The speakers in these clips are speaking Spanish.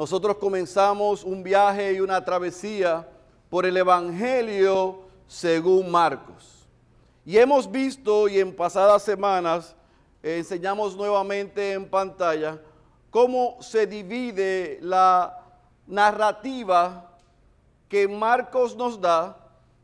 nosotros comenzamos un viaje y una travesía por el Evangelio según Marcos. Y hemos visto y en pasadas semanas enseñamos nuevamente en pantalla cómo se divide la narrativa que Marcos nos da,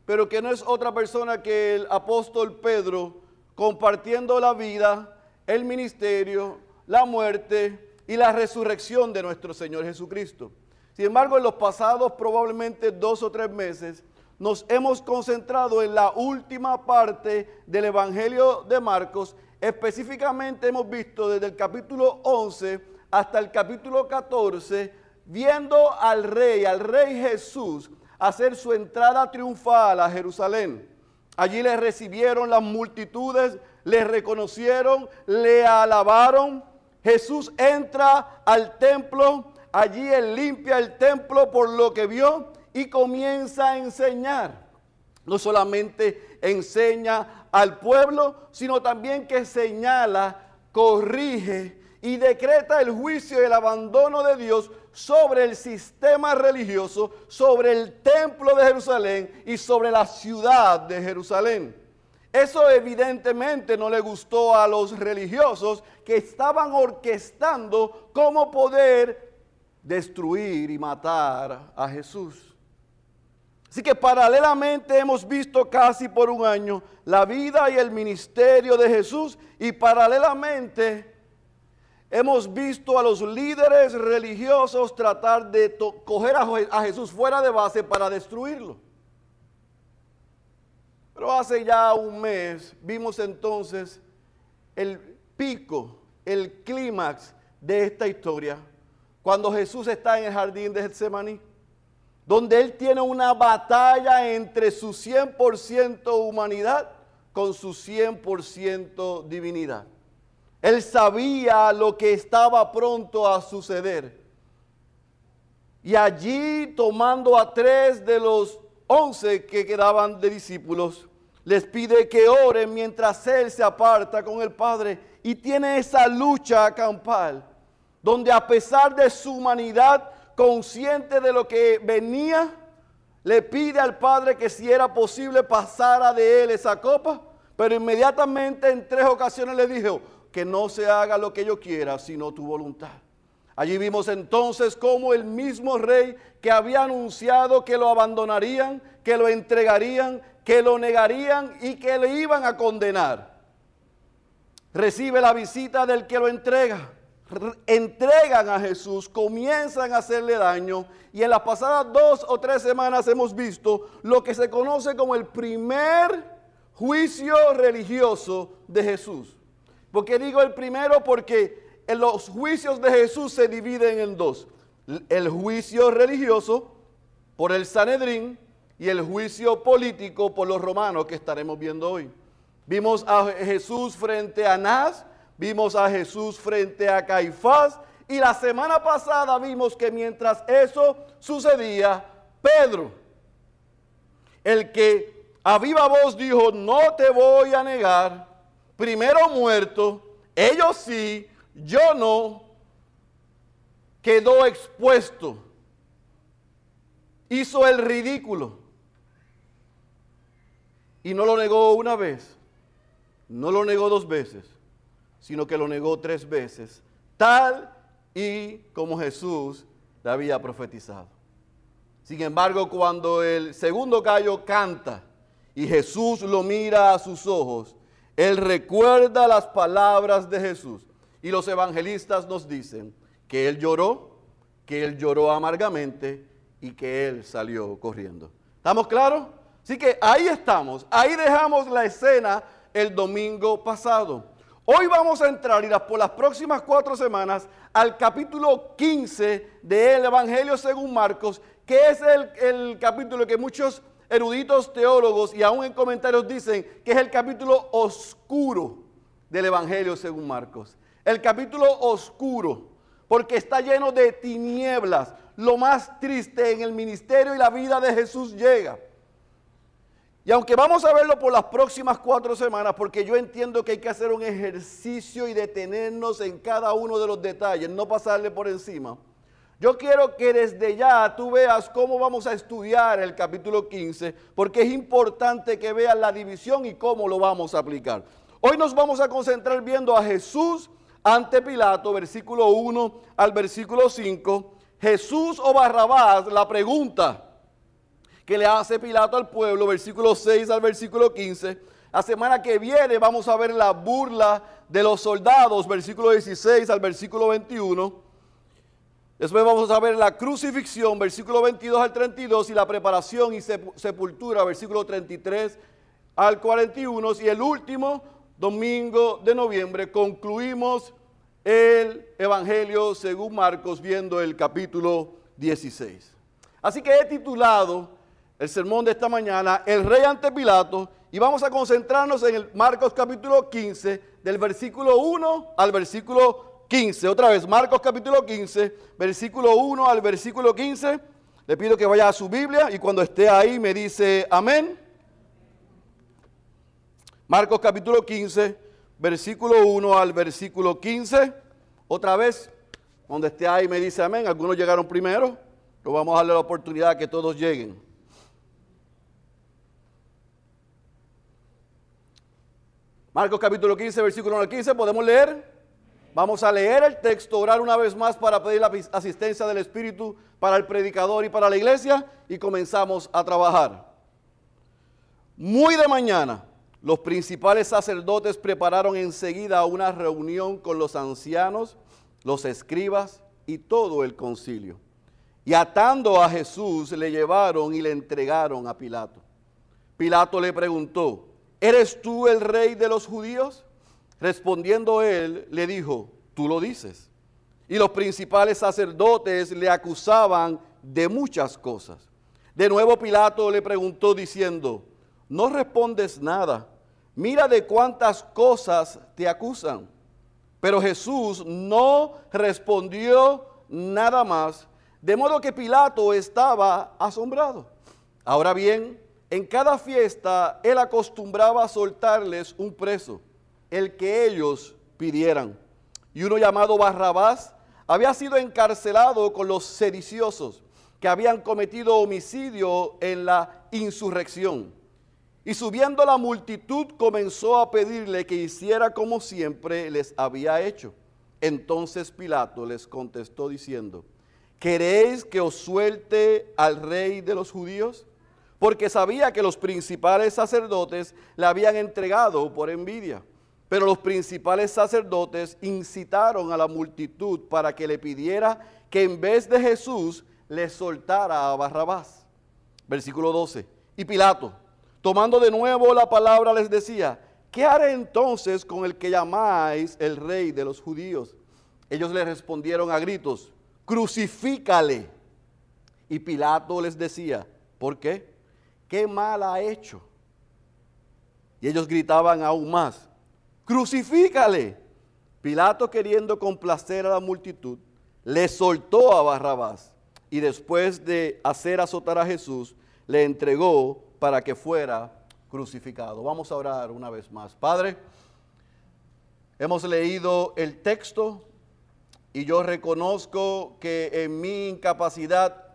pero que no es otra persona que el apóstol Pedro compartiendo la vida, el ministerio, la muerte y la resurrección de nuestro Señor Jesucristo. Sin embargo, en los pasados probablemente dos o tres meses, nos hemos concentrado en la última parte del Evangelio de Marcos. Específicamente hemos visto desde el capítulo 11 hasta el capítulo 14, viendo al rey, al rey Jesús, hacer su entrada triunfal a Jerusalén. Allí le recibieron las multitudes, le reconocieron, le alabaron, Jesús entra al templo, allí él limpia el templo por lo que vio y comienza a enseñar. No solamente enseña al pueblo, sino también que señala, corrige y decreta el juicio y el abandono de Dios sobre el sistema religioso, sobre el templo de Jerusalén y sobre la ciudad de Jerusalén. Eso evidentemente no le gustó a los religiosos que estaban orquestando cómo poder destruir y matar a Jesús. Así que paralelamente hemos visto casi por un año la vida y el ministerio de Jesús y paralelamente hemos visto a los líderes religiosos tratar de coger a Jesús fuera de base para destruirlo. Pero hace ya un mes vimos entonces el pico, el clímax de esta historia, cuando Jesús está en el jardín de Getsemaní, donde él tiene una batalla entre su 100% humanidad con su 100% divinidad. Él sabía lo que estaba pronto a suceder. Y allí tomando a tres de los once que quedaban de discípulos, les pide que oren mientras él se aparta con el Padre y tiene esa lucha campal, donde a pesar de su humanidad, consciente de lo que venía, le pide al Padre que si era posible pasara de él esa copa, pero inmediatamente en tres ocasiones le dijo que no se haga lo que yo quiera, sino tu voluntad. Allí vimos entonces cómo el mismo rey que había anunciado que lo abandonarían, que lo entregarían, que lo negarían y que le iban a condenar, recibe la visita del que lo entrega. Entregan a Jesús, comienzan a hacerle daño y en las pasadas dos o tres semanas hemos visto lo que se conoce como el primer juicio religioso de Jesús. ¿Por qué digo el primero? Porque en los juicios de Jesús se dividen en dos. El juicio religioso por el Sanedrín y el juicio político por los romanos que estaremos viendo hoy. Vimos a Jesús frente a Anás, vimos a Jesús frente a Caifás y la semana pasada vimos que mientras eso sucedía, Pedro, el que a viva voz dijo, no te voy a negar, primero muerto, ellos sí, yo no, quedó expuesto, hizo el ridículo. Y no lo negó una vez, no lo negó dos veces, sino que lo negó tres veces, tal y como Jesús le había profetizado. Sin embargo, cuando el segundo gallo canta y Jesús lo mira a sus ojos, él recuerda las palabras de Jesús. Y los evangelistas nos dicen que él lloró, que él lloró amargamente y que él salió corriendo. ¿Estamos claros? Así que ahí estamos, ahí dejamos la escena el domingo pasado. Hoy vamos a entrar y por las próximas cuatro semanas al capítulo 15 del Evangelio según Marcos, que es el, el capítulo que muchos eruditos teólogos y aún en comentarios dicen que es el capítulo oscuro del Evangelio según Marcos el capítulo oscuro, porque está lleno de tinieblas. Lo más triste en el ministerio y la vida de Jesús llega. Y aunque vamos a verlo por las próximas cuatro semanas, porque yo entiendo que hay que hacer un ejercicio y detenernos en cada uno de los detalles, no pasarle por encima, Yo quiero que desde ya tú veas cómo vamos a estudiar el capítulo 15, porque es importante que veas la división y cómo lo vamos a aplicar. Hoy nos vamos a concentrar viendo a Jesús ante Pilato, versículo 1 al versículo 5. Jesús o Barrabás, la pregunta que le hace Pilato al pueblo, versículo 6 al versículo 15. La semana que viene vamos a ver la burla de los soldados, versículo 16 al versículo 21. Después vamos a ver la crucifixión, versículo 22 al 32, y la preparación y sepultura, versículo 33 al 41. Y el último domingo de noviembre concluimos el Evangelio según Marcos viendo el capítulo 16. Así que he titulado el sermón de esta mañana El rey ante Pilato y vamos a concentrarnos en el Marcos capítulo 15 del versículo 1 al versículo 15. Otra vez, Marcos capítulo 15, versículo 1 al versículo 15. Le pido que vaya a su Biblia y cuando esté ahí me dice amén. Marcos capítulo 15, versículo 1 al versículo 15. Otra vez, cuando esté ahí me dice amén. Algunos llegaron primero. Pero vamos a darle la oportunidad que todos lleguen. Marcos capítulo 15, versículo 1 al 15. ¿Podemos leer? Vamos a leer el texto, orar una vez más para pedir la asistencia del Espíritu para el predicador y para la iglesia y comenzamos a trabajar. Muy de mañana, los principales sacerdotes prepararon enseguida una reunión con los ancianos, los escribas y todo el concilio. Y atando a Jesús le llevaron y le entregaron a Pilato. Pilato le preguntó, ¿eres tú el rey de los judíos? Respondiendo él, le dijo, tú lo dices. Y los principales sacerdotes le acusaban de muchas cosas. De nuevo Pilato le preguntó diciendo, no respondes nada. Mira de cuántas cosas te acusan. Pero Jesús no respondió nada más, de modo que Pilato estaba asombrado. Ahora bien, en cada fiesta él acostumbraba soltarles un preso el que ellos pidieran. Y uno llamado Barrabás había sido encarcelado con los sediciosos que habían cometido homicidio en la insurrección. Y subiendo la multitud comenzó a pedirle que hiciera como siempre les había hecho. Entonces Pilato les contestó diciendo, ¿queréis que os suelte al rey de los judíos? Porque sabía que los principales sacerdotes le habían entregado por envidia. Pero los principales sacerdotes incitaron a la multitud para que le pidiera que en vez de Jesús le soltara a Barrabás. Versículo 12. Y Pilato, tomando de nuevo la palabra, les decía, ¿qué haré entonces con el que llamáis el rey de los judíos? Ellos le respondieron a gritos, crucifícale. Y Pilato les decía, ¿por qué? ¿Qué mal ha hecho? Y ellos gritaban aún más, crucifícale. Pilato queriendo complacer a la multitud, le soltó a Barrabás y después de hacer azotar a Jesús, le entregó para que fuera crucificado. Vamos a orar una vez más. Padre, hemos leído el texto y yo reconozco que en mi incapacidad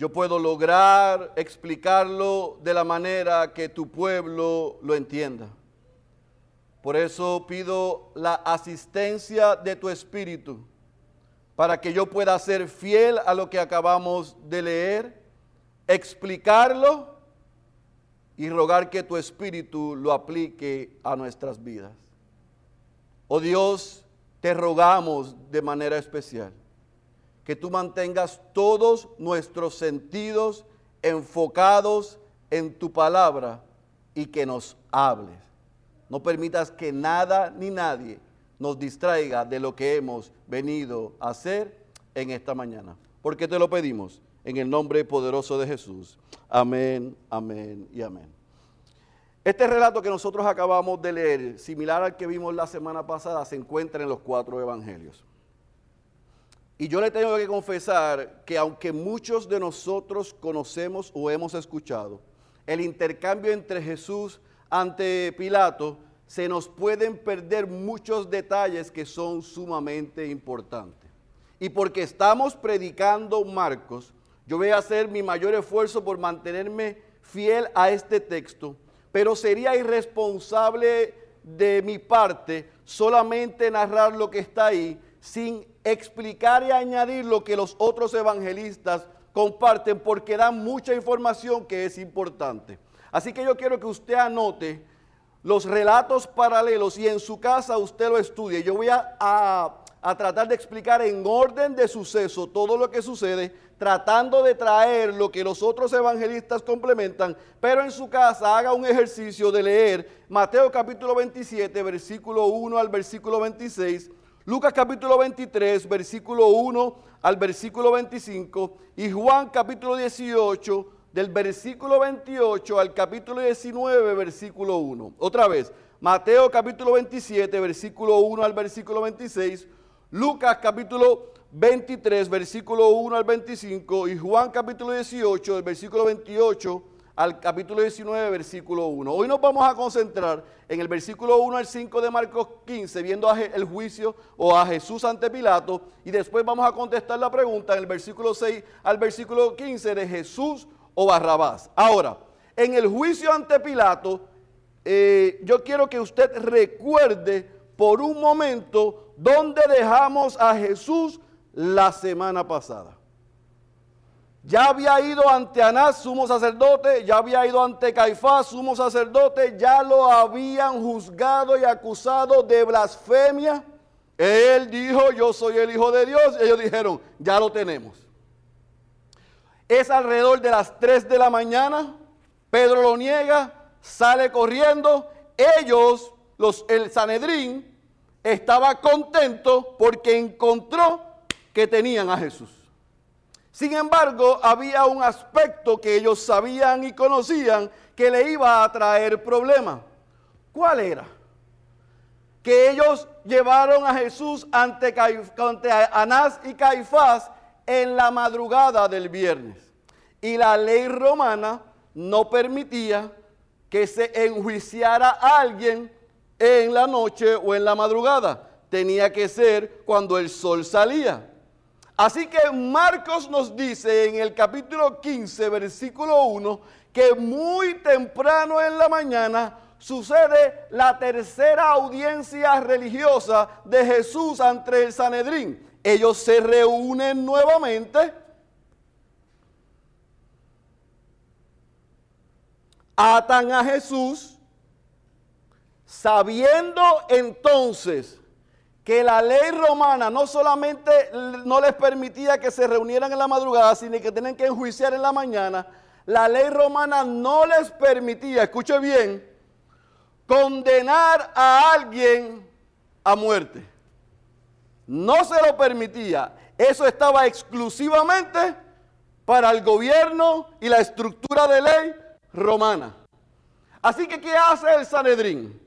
yo puedo lograr explicarlo de la manera que tu pueblo lo entienda. Por eso pido la asistencia de tu Espíritu para que yo pueda ser fiel a lo que acabamos de leer, explicarlo y rogar que tu Espíritu lo aplique a nuestras vidas. Oh Dios, te rogamos de manera especial que tú mantengas todos nuestros sentidos enfocados en tu palabra y que nos hables no permitas que nada ni nadie nos distraiga de lo que hemos venido a hacer en esta mañana. Porque te lo pedimos en el nombre poderoso de Jesús. Amén, amén y amén. Este relato que nosotros acabamos de leer, similar al que vimos la semana pasada, se encuentra en los cuatro evangelios. Y yo le tengo que confesar que aunque muchos de nosotros conocemos o hemos escuchado el intercambio entre Jesús ante Pilato, se nos pueden perder muchos detalles que son sumamente importantes. y porque estamos predicando Marcos, yo voy a hacer mi mayor esfuerzo por mantenerme fiel a este texto, pero sería irresponsable de mi parte solamente narrar lo que está ahí sin explicar y añadir lo que los otros evangelistas comparten porque dan mucha información que es importante. Así que yo quiero que usted anote los relatos paralelos y en su casa usted lo estudie. Yo voy a, tratar de explicar en orden de suceso todo lo que sucede, tratando de traer lo que los otros evangelistas complementan, pero en su casa haga un ejercicio de leer Mateo capítulo 27, versículo 1 al versículo 26 Lucas capítulo 23, versículo 1 al versículo 25 y Juan capítulo 18 del versículo 28 al capítulo 19, versículo 1. Otra vez, Mateo capítulo 27, versículo 1 al versículo 26, Lucas capítulo 23, versículo 1 al 25 y Juan capítulo 18 del versículo 28 al capítulo 19, versículo 1. Hoy nos vamos a concentrar en el versículo 1 al 5 de Marcos 15, viendo el juicio o a Jesús ante Pilato, y después vamos a contestar la pregunta en el versículo 6 al versículo 15 de Jesús o Barrabás. Ahora, en el juicio ante Pilato, eh, yo quiero que usted recuerde por un momento dónde dejamos a Jesús la semana pasada. Ya había ido ante Anás, sumo sacerdote, ya había ido ante Caifás, sumo sacerdote, ya lo habían juzgado y acusado de blasfemia. Él dijo, yo soy el Hijo de Dios. Ellos dijeron, ya lo tenemos. Es alrededor de las 3 de la mañana. Pedro lo niega, sale corriendo. Ellos, los, el Sanedrín, estaba contento porque encontró que tenían a Jesús. Sin embargo, había un aspecto que ellos sabían y conocían que le iba a traer problemas. ¿Cuál era? Que ellos llevaron a Jesús ante, ante Anás y Caifás en la madrugada del viernes. Y la ley romana no permitía que se enjuiciara a alguien en la noche o en la madrugada. Tenía que ser cuando el sol salía. Así que Marcos nos dice en el capítulo 15, versículo 1, que muy temprano en la mañana sucede la tercera audiencia religiosa de Jesús ante el Sanedrín. Ellos se reúnen nuevamente. Atan a Jesús, sabiendo entonces que la ley romana no solamente no les permitía que se reunieran en la madrugada, sino que tenían que enjuiciar en la mañana, la ley romana no les permitía, escuche bien, condenar a alguien a muerte. No se lo permitía. Eso estaba exclusivamente para el gobierno y la estructura de ley romana. Así que, ¿qué hace el Sanedrín?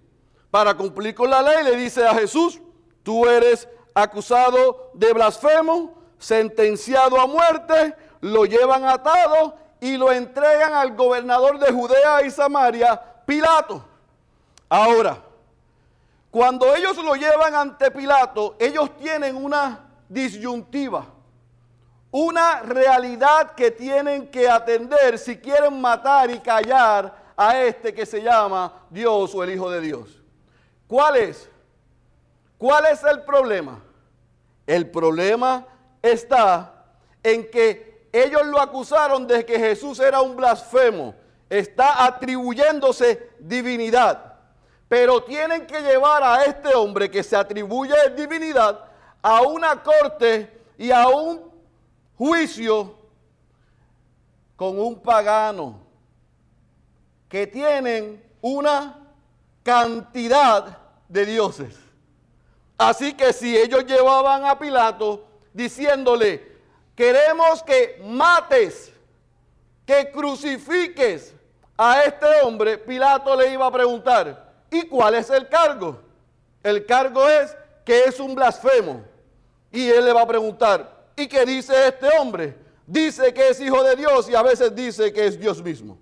Para cumplir con la ley, le dice a Jesús, Tú eres acusado de blasfemo, sentenciado a muerte, lo llevan atado y lo entregan al gobernador de Judea y Samaria, Pilato. Ahora, cuando ellos lo llevan ante Pilato, ellos tienen una disyuntiva, una realidad que tienen que atender si quieren matar y callar a este que se llama Dios o el Hijo de Dios. ¿Cuál es? ¿Cuál es el problema? El problema está en que ellos lo acusaron de que Jesús era un blasfemo, está atribuyéndose divinidad. Pero tienen que llevar a este hombre que se atribuye divinidad a una corte y a un juicio con un pagano que tienen una cantidad de dioses. Así que si ellos llevaban a Pilato diciéndole, queremos que mates, que crucifiques a este hombre, Pilato le iba a preguntar, ¿y cuál es el cargo? El cargo es que es un blasfemo. Y él le va a preguntar, ¿y qué dice este hombre? Dice que es hijo de Dios y a veces dice que es Dios mismo.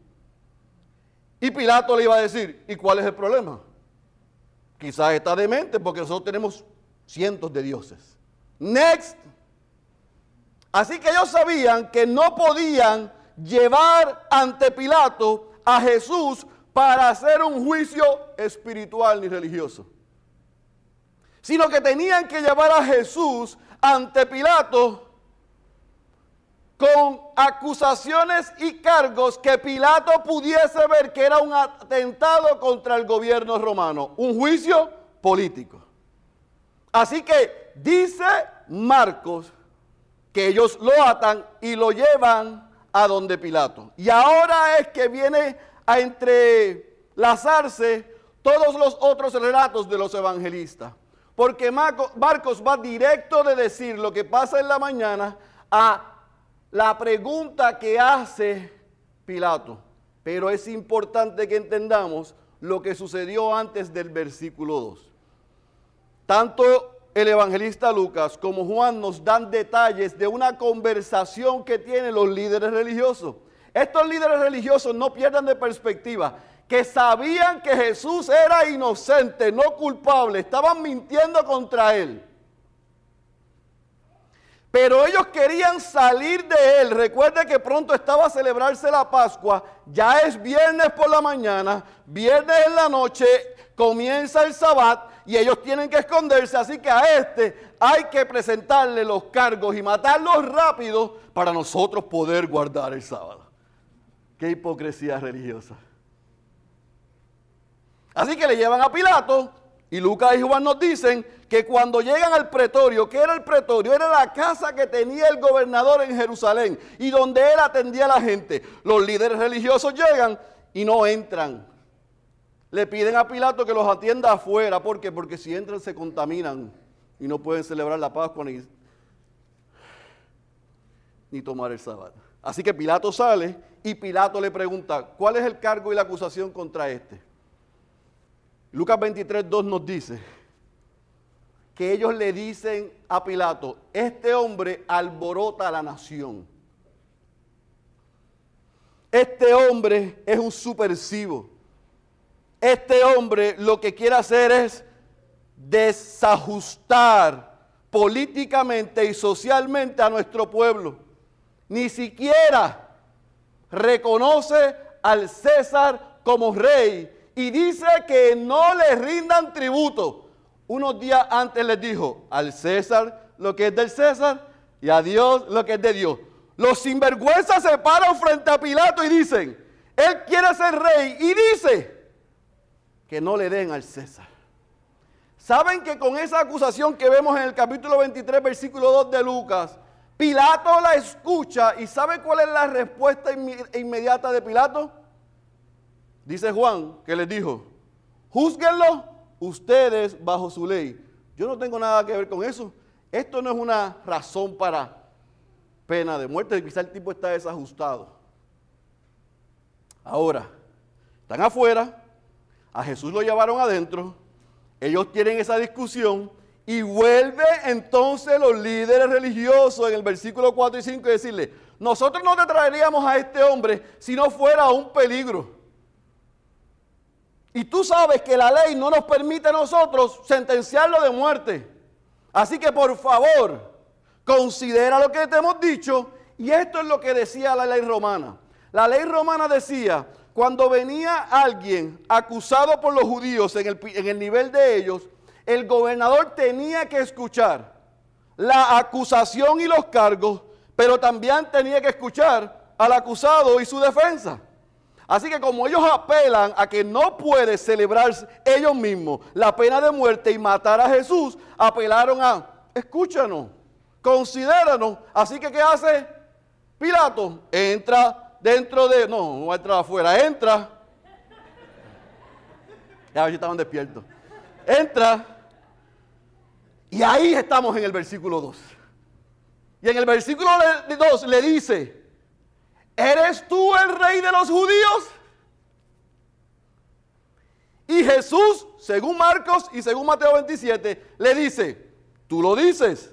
Y Pilato le iba a decir, ¿y cuál es el problema? Quizás está demente porque nosotros tenemos cientos de dioses. Next. Así que ellos sabían que no podían llevar ante Pilato a Jesús para hacer un juicio espiritual ni religioso, sino que tenían que llevar a Jesús ante Pilato con acusaciones y cargos que Pilato pudiese ver que era un atentado contra el gobierno romano, un juicio político. Así que dice Marcos que ellos lo atan y lo llevan a donde Pilato. Y ahora es que viene a entrelazarse todos los otros relatos de los evangelistas. Porque Marcos va directo de decir lo que pasa en la mañana a la pregunta que hace Pilato. Pero es importante que entendamos lo que sucedió antes del versículo 2. Tanto el evangelista Lucas como Juan nos dan detalles de una conversación que tienen los líderes religiosos. Estos líderes religiosos no pierdan de perspectiva que sabían que Jesús era inocente, no culpable, estaban mintiendo contra él. Pero ellos querían salir de él. Recuerde que pronto estaba a celebrarse la Pascua. Ya es viernes por la mañana, viernes en la noche, comienza el sabbat y ellos tienen que esconderse. Así que a este hay que presentarle los cargos y matarlos rápido para nosotros poder guardar el sábado. Qué hipocresía religiosa. Así que le llevan a Pilato y Lucas y Juan nos dicen que cuando llegan al pretorio, ¿qué era el pretorio? Era la casa que tenía el gobernador en Jerusalén y donde él atendía a la gente. Los líderes religiosos llegan y no entran. Le piden a Pilato que los atienda afuera. ¿Por qué? Porque si entran se contaminan y no pueden celebrar la Pascua ni, ni tomar el sábado. Así que Pilato sale y Pilato le pregunta, ¿cuál es el cargo y la acusación contra este? Lucas 23, 2 nos dice que ellos le dicen a Pilato, este hombre alborota a la nación. Este hombre es un supersivo. Este hombre lo que quiere hacer es desajustar políticamente y socialmente a nuestro pueblo. Ni siquiera reconoce al César como rey y dice que no le rindan tributo. Unos días antes les dijo al César lo que es del César y a Dios lo que es de Dios. Los sinvergüenzas se paran frente a Pilato y dicen, él quiere ser rey y dice que no le den al César. ¿Saben que con esa acusación que vemos en el capítulo 23, versículo 2 de Lucas, Pilato la escucha y ¿sabe cuál es la respuesta inmediata de Pilato? Dice Juan que les dijo, juzguenlo ustedes bajo su ley. Yo no tengo nada que ver con eso. Esto no es una razón para pena de muerte. Quizá el tipo está desajustado. Ahora, están afuera, a Jesús lo llevaron adentro, ellos tienen esa discusión y vuelve entonces los líderes religiosos en el versículo 4 y 5 y decirle, nosotros no te traeríamos a este hombre si no fuera un peligro. Y tú sabes que la ley no nos permite a nosotros sentenciarlo de muerte. Así que por favor, considera lo que te hemos dicho. Y esto es lo que decía la ley romana. La ley romana decía, cuando venía alguien acusado por los judíos en el, en el nivel de ellos, el gobernador tenía que escuchar la acusación y los cargos, pero también tenía que escuchar al acusado y su defensa. Así que como ellos apelan a que no puede celebrar ellos mismos la pena de muerte y matar a Jesús, apelaron a, escúchanos, considéranos. Así que ¿qué hace Pilato? Entra dentro de, no, no va a entrar afuera, entra. Ya estaban despiertos. Entra. Y ahí estamos en el versículo 2. Y en el versículo 2 le dice, ¿eres tú el rey de los judíos? Y Jesús, según Marcos y según Mateo 27, le dice, tú lo dices.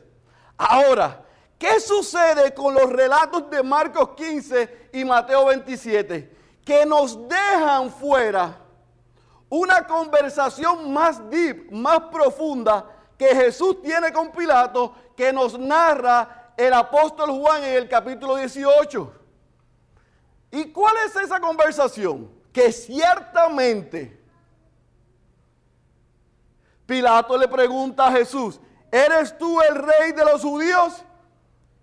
Ahora, ¿qué sucede con los relatos de Marcos 15 y Mateo 27? Que nos dejan fuera una conversación más deep, más profunda que Jesús tiene con Pilato, que nos narra el apóstol Juan en el capítulo 18. ¿Y cuál es esa conversación? Que ciertamente Pilato le pregunta a Jesús, ¿eres tú el rey de los judíos?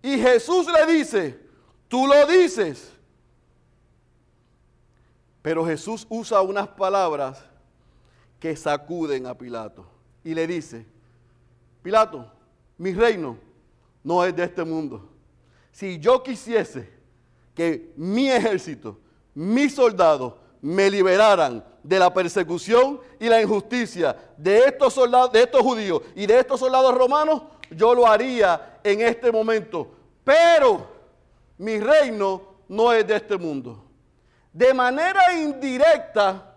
Y Jesús le dice, tú lo dices. Pero Jesús usa unas palabras que sacuden a Pilato y le dice, Pilato, mi reino no es de este mundo. Si yo quisiese que mi ejército, mis soldados, me liberaran de la persecución y la injusticia de estos soldados, de estos judíos y de estos soldados romanos, yo lo haría en este momento. Pero mi reino no es de este mundo. De manera indirecta,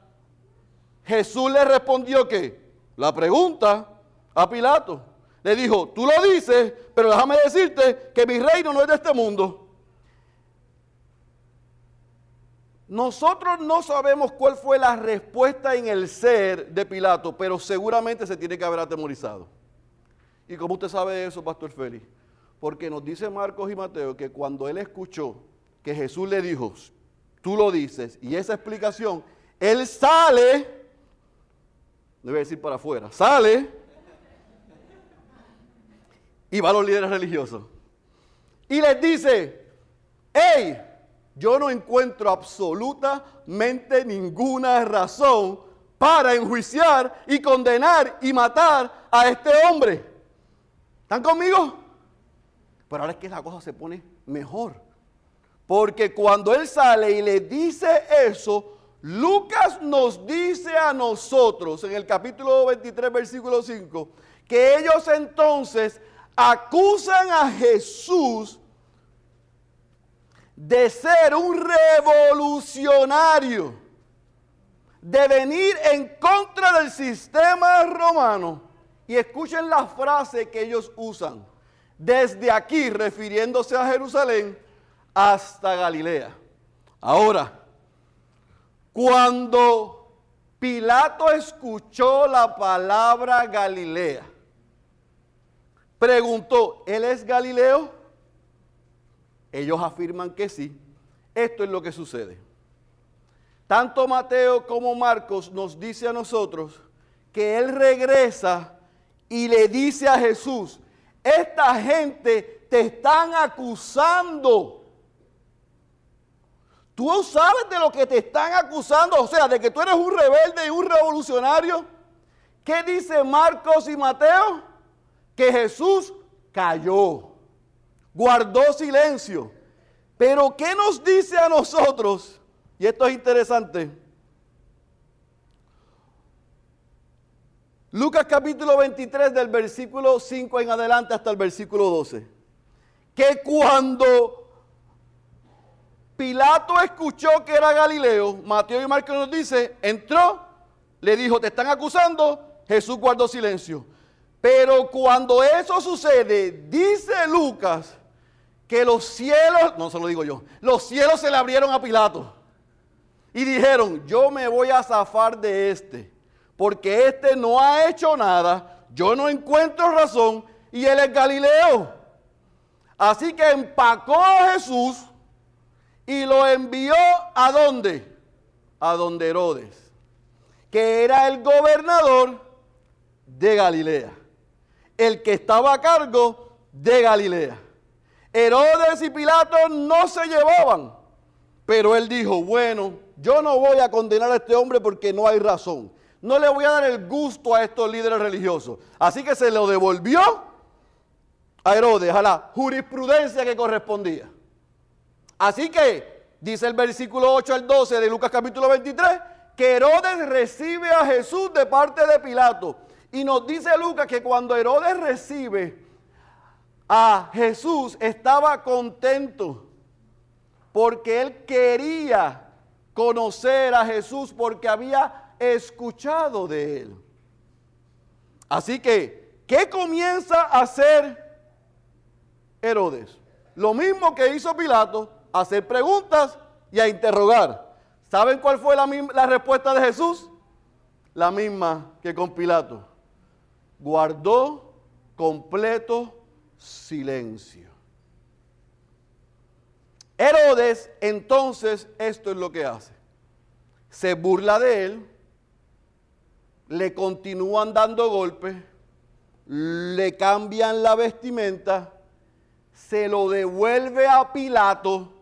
Jesús le respondió que la pregunta a Pilato. Le dijo, tú lo dices, pero déjame decirte que mi reino no es de este mundo. Nosotros no sabemos cuál fue la respuesta en el ser de Pilato, pero seguramente se tiene que haber atemorizado. ¿Y cómo usted sabe eso, Pastor Félix? Porque nos dice Marcos y Mateo que cuando él escuchó que Jesús le dijo, tú lo dices, y esa explicación, él sale, a decir para afuera, sale y va a los líderes religiosos. Y les dice, hey, yo no encuentro absolutamente ninguna razón para enjuiciar y condenar y matar a este hombre. ¿Están conmigo? Pero ahora es que la cosa se pone mejor. Porque cuando él sale y le dice eso, Lucas nos dice a nosotros en el capítulo 23, versículo 5, que ellos entonces acusan a Jesús de ser un revolucionario, de venir en contra del sistema romano. Y escuchen la frase que ellos usan. Desde aquí, refiriéndose a Jerusalén, hasta Galilea. Ahora, cuando Pilato escuchó la palabra Galilea, preguntó, ¿él es Galileo? Ellos afirman que sí. Esto es lo que sucede. Tanto Mateo como Marcos nos dice a nosotros que él regresa y le dice a Jesús, esta gente te están acusando. Tú sabes de lo que te están acusando, o sea, de que tú eres un rebelde y un revolucionario. ¿Qué dice Marcos y Mateo? Que Jesús cayó guardó silencio. Pero ¿qué nos dice a nosotros? Y esto es interesante. Lucas capítulo 23 del versículo 5 en adelante hasta el versículo 12. Que cuando Pilato escuchó que era Galileo, Mateo y Marcos nos dice, entró, le dijo, te están acusando, Jesús guardó silencio. Pero cuando eso sucede, dice Lucas, que los cielos, no se lo digo yo, los cielos se le abrieron a Pilato y dijeron, yo me voy a zafar de este, porque este no ha hecho nada, yo no encuentro razón y él es Galileo. Así que empacó a Jesús y lo envió a dónde? A donde Herodes, que era el gobernador de Galilea, el que estaba a cargo de Galilea. Herodes y Pilato no se llevaban, pero él dijo, bueno, yo no voy a condenar a este hombre porque no hay razón. No le voy a dar el gusto a estos líderes religiosos. Así que se lo devolvió a Herodes, a la jurisprudencia que correspondía. Así que, dice el versículo 8 al 12 de Lucas capítulo 23, que Herodes recibe a Jesús de parte de Pilato. Y nos dice Lucas que cuando Herodes recibe a Jesús estaba contento porque él quería conocer a Jesús porque había escuchado de él. Así que, ¿qué comienza a hacer Herodes? Lo mismo que hizo Pilato, hacer preguntas y a interrogar. ¿Saben cuál fue la, la respuesta de Jesús? La misma que con Pilato. Guardó completo silencio. Herodes entonces esto es lo que hace. Se burla de él, le continúan dando golpes, le cambian la vestimenta, se lo devuelve a Pilato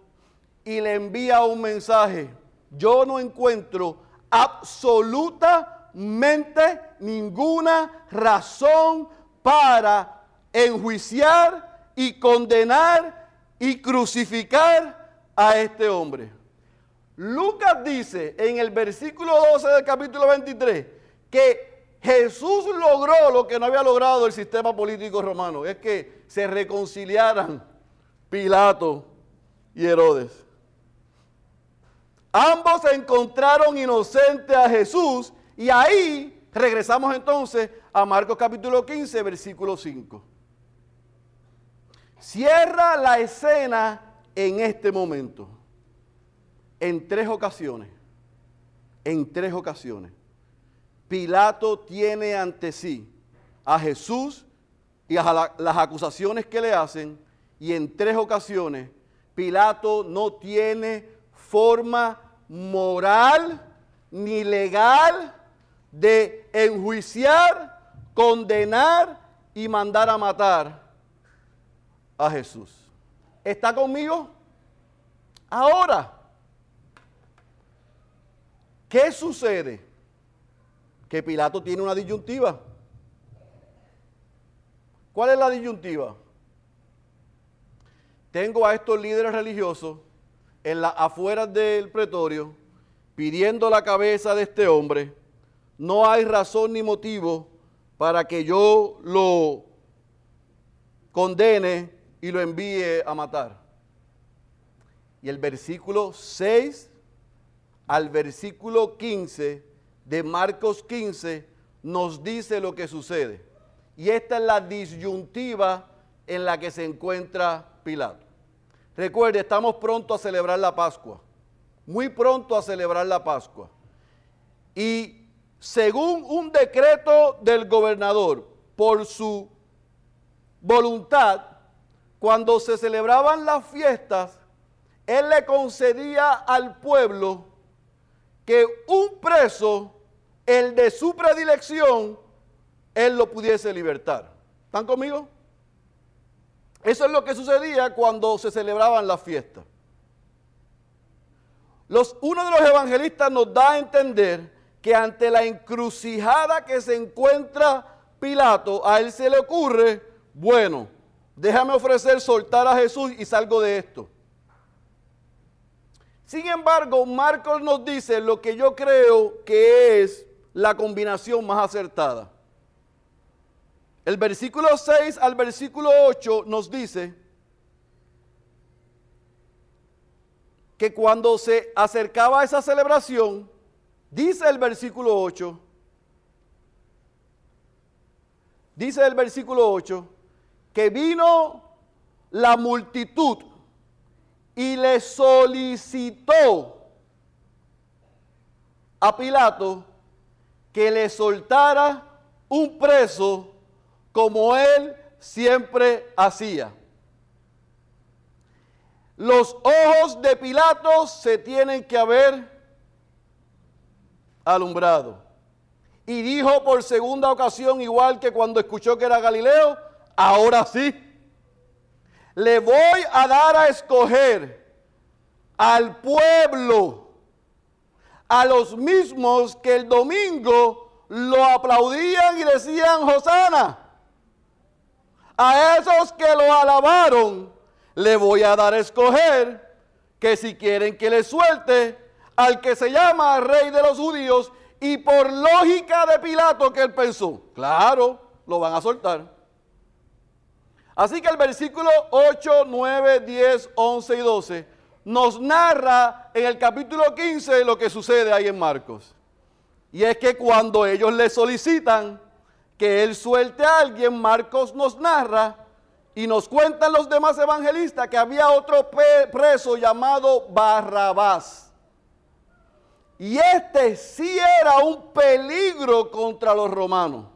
y le envía un mensaje. Yo no encuentro absolutamente ninguna razón para enjuiciar y condenar y crucificar a este hombre. Lucas dice en el versículo 12 del capítulo 23 que Jesús logró lo que no había logrado el sistema político romano, es que se reconciliaran Pilato y Herodes. Ambos encontraron inocente a Jesús y ahí regresamos entonces a Marcos capítulo 15, versículo 5. Cierra la escena en este momento. En tres ocasiones. En tres ocasiones. Pilato tiene ante sí a Jesús y a las acusaciones que le hacen. Y en tres ocasiones Pilato no tiene forma moral ni legal de enjuiciar, condenar y mandar a matar a Jesús. ¿Está conmigo? Ahora, ¿qué sucede? Que Pilato tiene una disyuntiva. ¿Cuál es la disyuntiva? Tengo a estos líderes religiosos en las afueras del pretorio pidiendo la cabeza de este hombre. No hay razón ni motivo para que yo lo condene y lo envíe a matar. Y el versículo 6 al versículo 15 de Marcos 15 nos dice lo que sucede. Y esta es la disyuntiva en la que se encuentra Pilato. Recuerde, estamos pronto a celebrar la Pascua. Muy pronto a celebrar la Pascua. Y según un decreto del gobernador, por su voluntad, cuando se celebraban las fiestas, él le concedía al pueblo que un preso, el de su predilección, él lo pudiese libertar. ¿Están conmigo? Eso es lo que sucedía cuando se celebraban las fiestas. Uno de los evangelistas nos da a entender que ante la encrucijada que se encuentra Pilato, a él se le ocurre, bueno, déjame ofrecer soltar a Jesús y salgo de esto. Sin embargo, Marcos nos dice lo que yo creo que es la combinación más acertada. El versículo 6 al versículo 8 nos dice que cuando se acercaba a esa celebración, dice el versículo 8, dice el versículo 8, que vino la multitud y le solicitó a Pilato que le soltara un preso como él siempre hacía. Los ojos de Pilato se tienen que haber alumbrado. Y dijo por segunda ocasión, igual que cuando escuchó que era Galileo, ahora sí, le voy a dar a escoger al pueblo, a los mismos que el domingo lo aplaudían y decían, Josana a esos que lo alabaron, le voy a dar a escoger que si quieren que le suelte al que se llama rey de los judíos y por lógica de Pilato que él pensó, claro, lo van a soltar. Así que el versículo 8, 9, 10, 11 y 12 nos narra en el capítulo 15 lo que sucede ahí en Marcos. Y es que cuando ellos le solicitan, que él suelte a alguien, Marcos nos narra y nos cuentan los demás evangelistas que había otro preso llamado Barrabás. Y este sí era un peligro contra los romanos.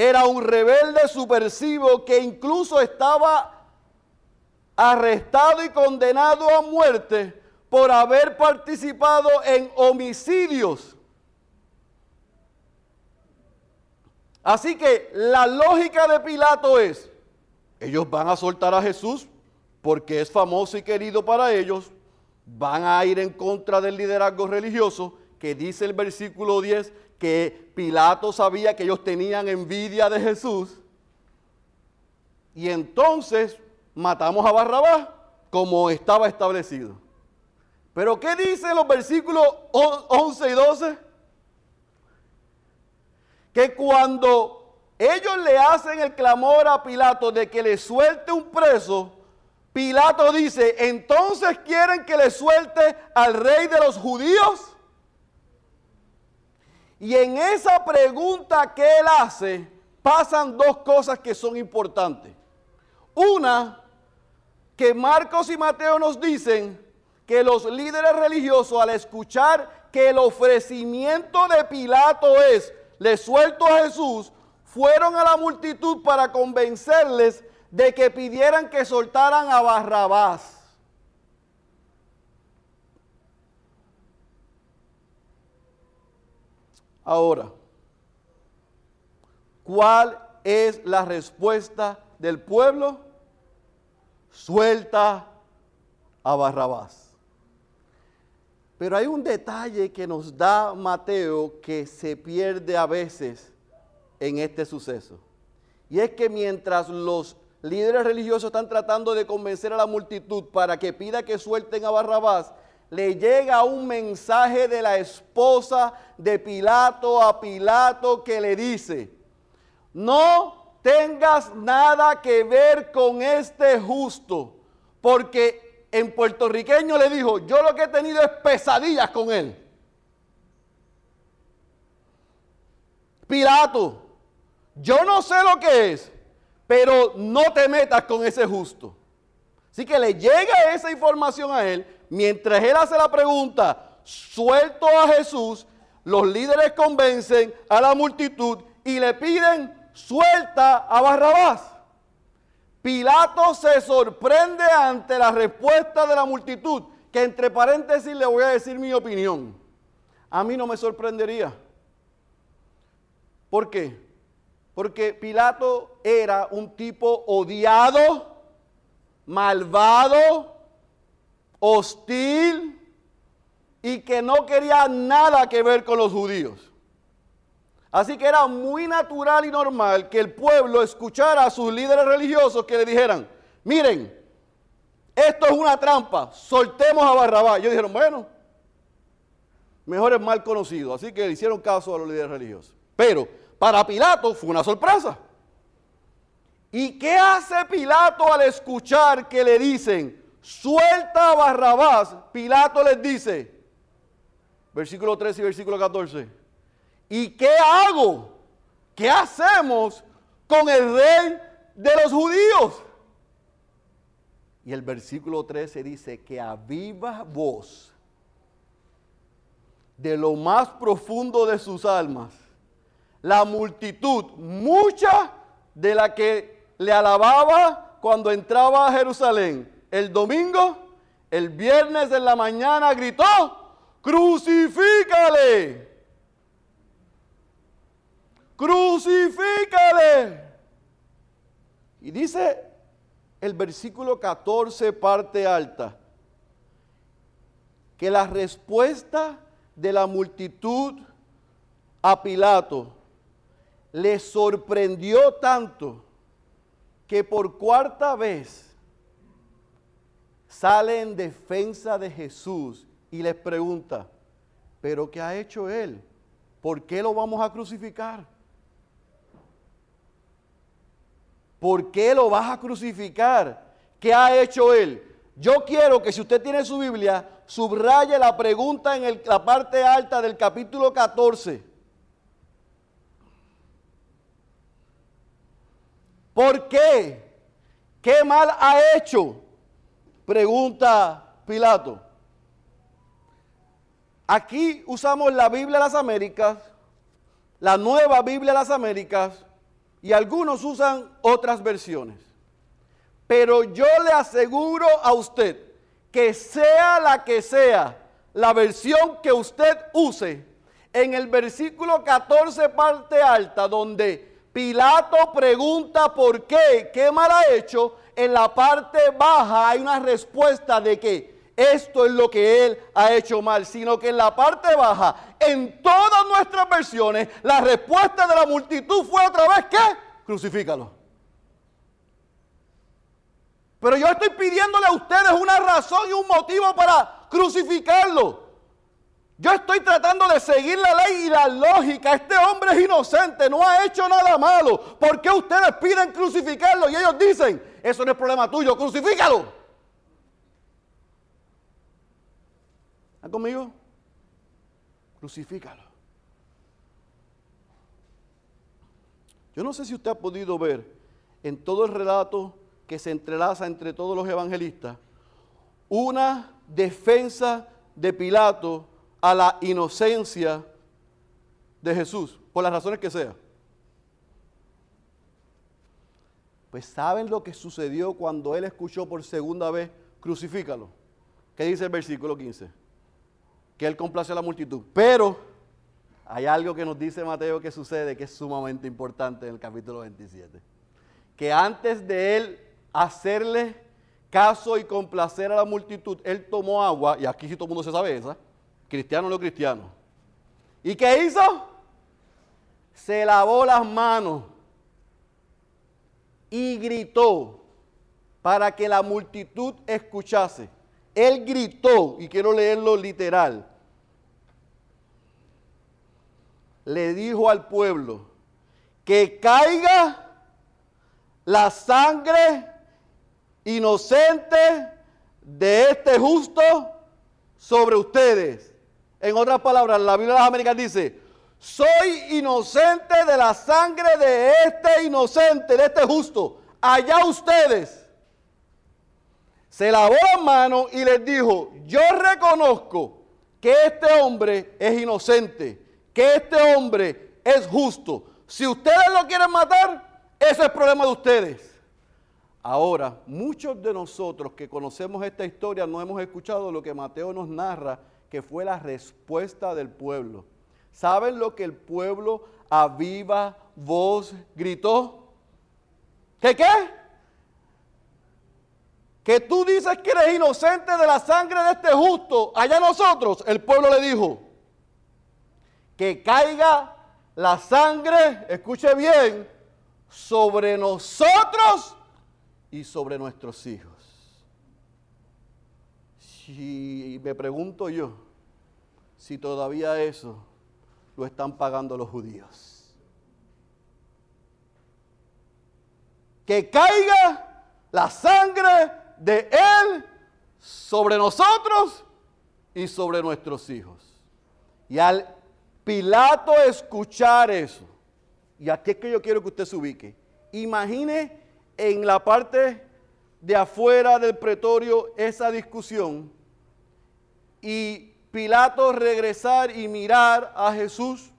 Era un rebelde subversivo que incluso estaba arrestado y condenado a muerte por haber participado en homicidios. Así que la lógica de Pilato es, ellos van a soltar a Jesús porque es famoso y querido para ellos, van a ir en contra del liderazgo religioso, que dice el versículo 10 que Pilato sabía que ellos tenían envidia de Jesús. Y entonces matamos a Barrabás como estaba establecido. Pero ¿qué dicen los versículos 11 y 12? Que cuando ellos le hacen el clamor a Pilato de que le suelte un preso, Pilato dice, entonces quieren que le suelte al rey de los judíos. Y en esa pregunta que él hace, pasan dos cosas que son importantes. Una, que Marcos y Mateo nos dicen que los líderes religiosos al escuchar que el ofrecimiento de Pilato es, le suelto a Jesús, fueron a la multitud para convencerles de que pidieran que soltaran a Barrabás. Ahora, ¿cuál es la respuesta del pueblo? Suelta a Barrabás. Pero hay un detalle que nos da Mateo que se pierde a veces en este suceso. Y es que mientras los líderes religiosos están tratando de convencer a la multitud para que pida que suelten a Barrabás, le llega un mensaje de la esposa de Pilato a Pilato que le dice, no tengas nada que ver con este justo, porque en puertorriqueño le dijo, yo lo que he tenido es pesadillas con él. Pilato, yo no sé lo que es, pero no te metas con ese justo. Así que le llega esa información a él, mientras él hace la pregunta, suelto a Jesús, los líderes convencen a la multitud y le piden, suelta a Barrabás. Pilato se sorprende ante la respuesta de la multitud, que entre paréntesis le voy a decir mi opinión. A mí no me sorprendería. ¿Por qué? Porque Pilato era un tipo odiado, malvado, hostil y que no quería nada que ver con los judíos. Así que era muy natural y normal que el pueblo escuchara a sus líderes religiosos que le dijeran, miren, esto es una trampa, soltemos a Barrabás. Ellos dijeron, bueno, mejor es mal conocido. Así que le hicieron caso a los líderes religiosos. Pero para Pilato fue una sorpresa. ¿Y qué hace Pilato al escuchar que le dicen, suelta a Barrabás? Pilato les dice, versículo 13 y versículo 14, ¿y qué hago? ¿Qué hacemos con el rey de los judíos? Y el versículo 13 dice que a viva voz de lo más profundo de sus almas la multitud, mucha de la que le alababa cuando entraba a Jerusalén. El domingo, el viernes en la mañana gritó, crucifícale, crucifícale. Y dice el versículo 14, parte alta, que la respuesta de la multitud a Pilato le sorprendió tanto que por cuarta vez sale en defensa de Jesús y les pregunta, pero ¿qué ha hecho él? ¿Por qué lo vamos a crucificar? ¿Por qué lo vas a crucificar? ¿Qué ha hecho él? Yo quiero que si usted tiene su Biblia, subraye la pregunta en la parte alta del capítulo 14. ¿Por qué? ¿Qué mal ha hecho? Pregunta Pilato. Aquí usamos la Biblia de las Américas, la nueva Biblia de las Américas, y algunos usan otras versiones. Pero yo le aseguro a usted que sea la que sea la versión que usted use, en el versículo 14 parte alta, donde Pilato pregunta por qué, qué mal ha hecho, en la parte baja hay una respuesta de que esto es lo que él ha hecho mal, sino que en la parte baja, en todas nuestras versiones, la respuesta de la multitud fue otra vez que crucifícalo. Pero yo estoy pidiéndole a ustedes una razón y un motivo para crucificarlo. Yo estoy tratando de seguir la ley y la lógica. Este hombre es inocente, no ha hecho nada malo. ¿Por qué ustedes piden crucificarlo? Y ellos dicen, eso no es problema tuyo, crucifícalo. ¿Están conmigo? Crucifícalo. Yo no sé si usted ha podido ver en todo el relato que se entrelaza entre todos los evangelistas una defensa de Pilato a la inocencia de Jesús, por las razones que sea. Pues ¿saben lo que sucedió cuando él escuchó por segunda vez, crucifícalo? ¿Qué dice el versículo 15? Que él complace a la multitud. Pero hay algo que nos dice Mateo que sucede que es sumamente importante en el capítulo 27. Que antes de él hacerle caso y complacer a la multitud, él tomó agua, y aquí sí todo el mundo se sabe esa, cristiano o no cristiano. ¿Y qué hizo? Se lavó las manos y gritó para que la multitud escuchase. Él gritó, y quiero leerlo literal, le dijo al pueblo, que caiga la sangre inocente de este justo sobre ustedes. En otras palabras, la Biblia de las Américas dice, soy inocente de la sangre de este inocente, de este justo. Allá ustedes. Se lavó las manos y les dijo, yo reconozco que este hombre es inocente, que este hombre es justo. Si ustedes lo quieren matar, ese es problema de ustedes. Ahora, muchos de nosotros que conocemos esta historia no hemos escuchado lo que Mateo nos narra, que fue la respuesta del pueblo. ¿Saben lo que el pueblo a viva voz gritó? ¿Qué qué? Que tú dices que eres inocente de la sangre de este justo. Allá nosotros, el pueblo le dijo, que caiga la sangre, escuche bien, sobre nosotros y sobre nuestros hijos. Y me pregunto yo si todavía eso están pagando los judíos. Que caiga la sangre de Él sobre nosotros y sobre nuestros hijos. Y al Pilato escuchar eso, y aquí es que yo quiero que usted se ubique, imagine en la parte de afuera del pretorio esa discusión y Pilato regresar y mirar a Jesús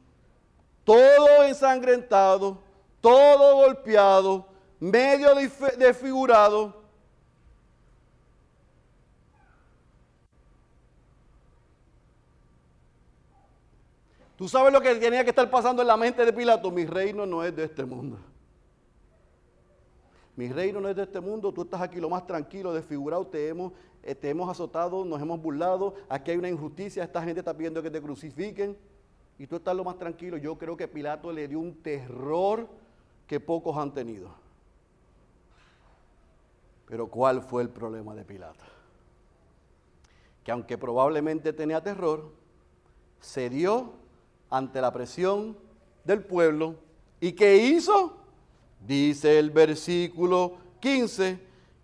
todo ensangrentado, todo golpeado, medio desfigurado. ¿Tú sabes lo que tenía que estar pasando en la mente de Pilato? Mi reino no es de este mundo. Mi reino no es de este mundo, tú estás aquí lo más tranquilo, desfigurado, te hemos, eh, te hemos azotado, nos hemos burlado, aquí hay una injusticia, esta gente está pidiendo que te crucifiquen y tú estás lo más tranquilo. Yo creo que Pilato le dio un terror que pocos han tenido. Pero ¿cuál fue el problema de Pilato? Que aunque probablemente tenía terror, se dio ante la presión del pueblo y ¿qué hizo? Dice el versículo 15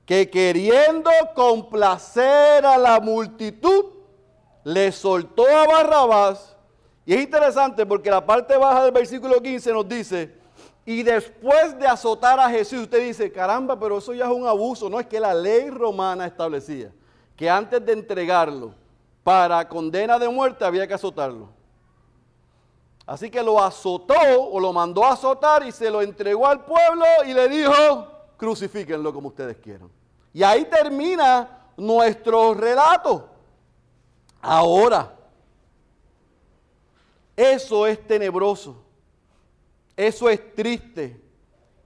que queriendo complacer a la multitud, le soltó a Barrabás. Y es interesante porque la parte baja del versículo 15 nos dice, y después de azotar a Jesús, usted dice, caramba, pero eso ya es un abuso. No es que la ley romana establecía que antes de entregarlo para condena de muerte había que azotarlo. Así que lo azotó o lo mandó a azotar y se lo entregó al pueblo y le dijo, crucifíquenlo como ustedes quieran. Y ahí termina nuestro relato. Ahora, eso es tenebroso, eso es triste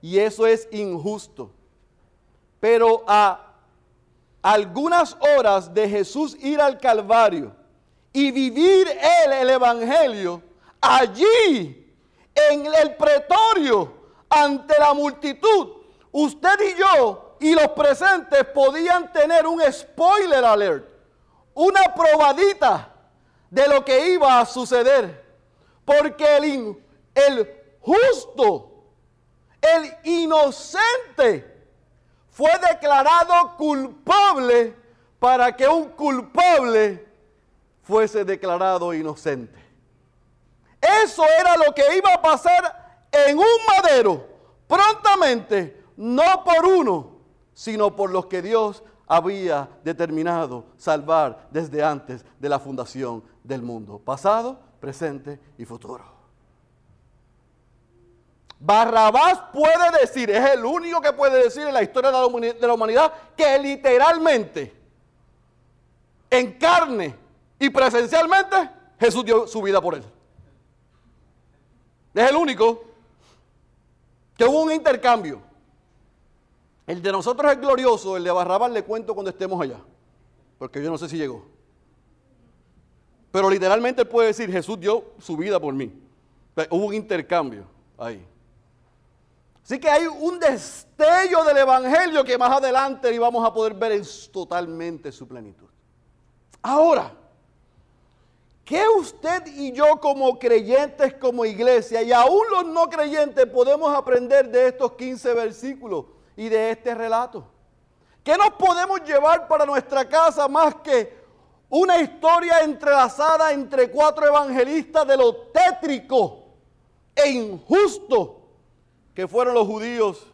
y eso es injusto. Pero a algunas horas de Jesús ir al Calvario y vivir él el Evangelio, allí en el pretorio, ante la multitud, usted y yo y los presentes podían tener un spoiler alert, una probadita de lo que iba a suceder. Porque el, el justo, el inocente, fue declarado culpable para que un culpable fuese declarado inocente. Eso era lo que iba a pasar en un madero, prontamente, no por uno, sino por los que Dios había determinado salvar desde antes de la fundación del mundo, pasado, presente y futuro. Barrabás puede decir, es el único que puede decir en la historia de la humanidad que literalmente, en carne y presencialmente, Jesús dio su vida por él. Es el único que hubo un intercambio. El de nosotros es glorioso, el de Barrabás le cuento cuando estemos allá, porque yo no sé si llegó. Pero literalmente él puede decir, Jesús dio su vida por mí. Hubo un intercambio ahí. Así que hay un destello del Evangelio que más adelante vamos a poder ver en totalmente su plenitud. Ahora, ¿qué usted y yo como creyentes, como iglesia, y aún los no creyentes podemos aprender de estos 15 versículos y de este relato? ¿Qué nos podemos llevar para nuestra casa más que una historia entrelazada entre cuatro evangelistas de lo tétrico e injusto que fueron los judíos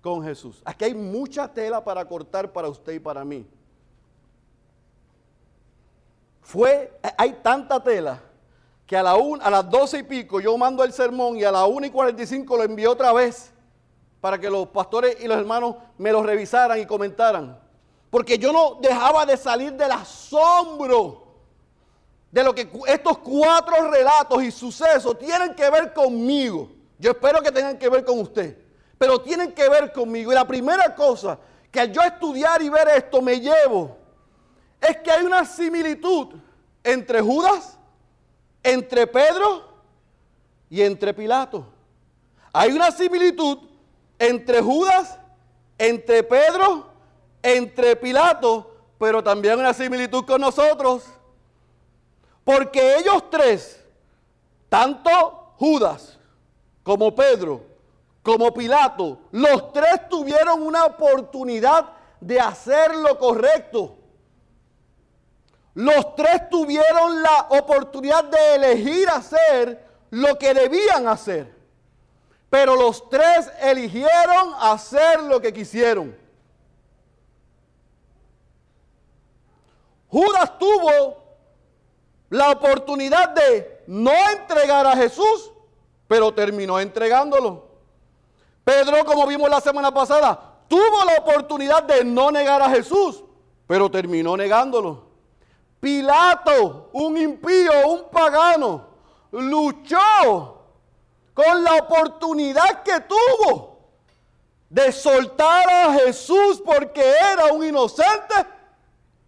con Jesús. Aquí hay mucha tela para cortar para usted y para mí. Fue, hay tanta tela que a, la a las doce y pico yo mando el sermón y a las una y cuarenta y cinco lo envié otra vez para que los pastores y los hermanos me lo revisaran y comentaran. Porque yo no dejaba de salir del asombro de lo que estos cuatro relatos y sucesos tienen que ver conmigo. Yo espero que tengan que ver con usted, pero tienen que ver conmigo. Y la primera cosa que al yo estudiar y ver esto me llevo es que hay una similitud entre Judas, entre Pedro y entre Pilato. Hay una similitud entre Judas, entre Pedro entre Pilato, pero también una similitud con nosotros. Porque ellos tres, tanto Judas como Pedro, como Pilato, los tres tuvieron una oportunidad de hacer lo correcto. Los tres tuvieron la oportunidad de elegir hacer lo que debían hacer. Pero los tres eligieron hacer lo que quisieron. Judas tuvo la oportunidad de no entregar a Jesús, pero terminó entregándolo. Pedro, como vimos la semana pasada, tuvo la oportunidad de no negar a Jesús, pero terminó negándolo. Pilato, un impío, un pagano, luchó con la oportunidad que tuvo de soltar a Jesús porque era un inocente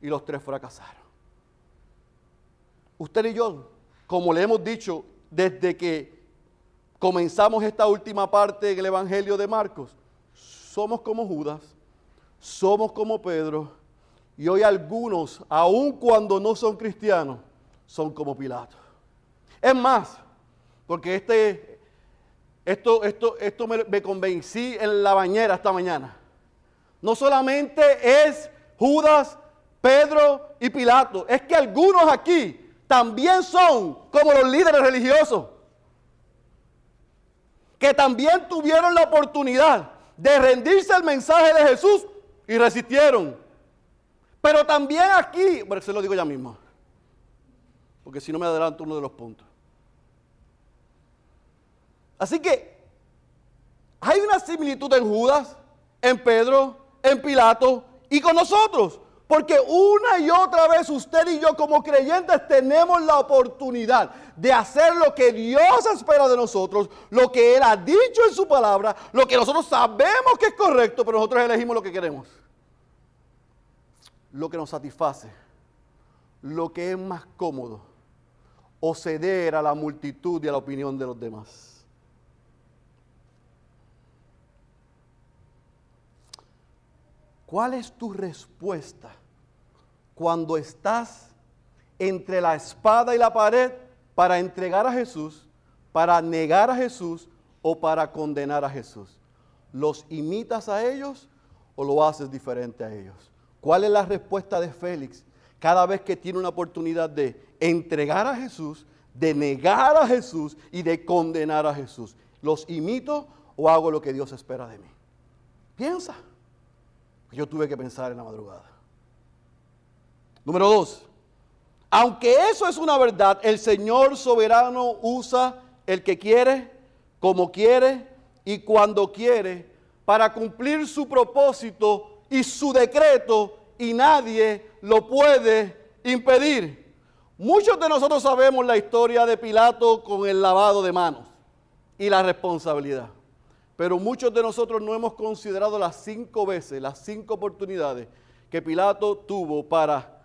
y los tres fracasaron. Usted y yo, como le hemos dicho desde que comenzamos esta última parte del Evangelio de Marcos, somos como Judas, somos como Pedro, y hoy algunos, aun cuando no son cristianos, son como Pilato. Es más, porque este, esto, esto, esto me, me convencí en la bañera esta mañana. No solamente es Judas Pedro y Pilato. Es que algunos aquí también son como los líderes religiosos, que también tuvieron la oportunidad de rendirse al mensaje de Jesús y resistieron. Pero también aquí, bueno, se lo digo ya mismo, porque si no me adelanto uno de los puntos. Así que hay una similitud en Judas, en Pedro, en Pilato y con nosotros. Porque una y otra vez usted y yo como creyentes tenemos la oportunidad de hacer lo que Dios espera de nosotros, lo que Él ha dicho en su palabra, lo que nosotros sabemos que es correcto, pero nosotros elegimos lo que queremos. Lo que nos satisface, lo que es más cómodo, o ceder a la multitud y a la opinión de los demás. ¿Cuál es tu respuesta cuando estás entre la espada y la pared para entregar a Jesús, para negar a Jesús o para condenar a Jesús? ¿Los imitas a ellos o lo haces diferente a ellos? ¿Cuál es la respuesta de Félix cada vez que tiene una oportunidad de entregar a Jesús, de negar a Jesús y de condenar a Jesús? ¿Los imito o hago lo que Dios espera de mí? Piensa. Yo tuve que pensar en la madrugada. Número dos, aunque eso es una verdad, el Señor soberano usa el que quiere, como quiere y cuando quiere, para cumplir su propósito y su decreto y nadie lo puede impedir. Muchos de nosotros sabemos la historia de Pilato con el lavado de manos y la responsabilidad. Pero muchos de nosotros no hemos considerado las cinco veces, las cinco oportunidades que Pilato tuvo para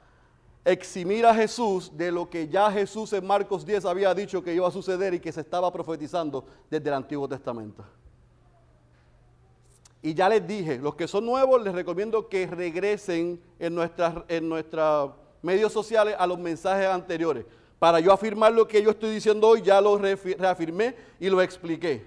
eximir a Jesús de lo que ya Jesús en Marcos 10 había dicho que iba a suceder y que se estaba profetizando desde el Antiguo Testamento. Y ya les dije, los que son nuevos les recomiendo que regresen en nuestras en nuestras medios sociales a los mensajes anteriores. Para yo afirmar lo que yo estoy diciendo hoy, ya lo reafirmé y lo expliqué.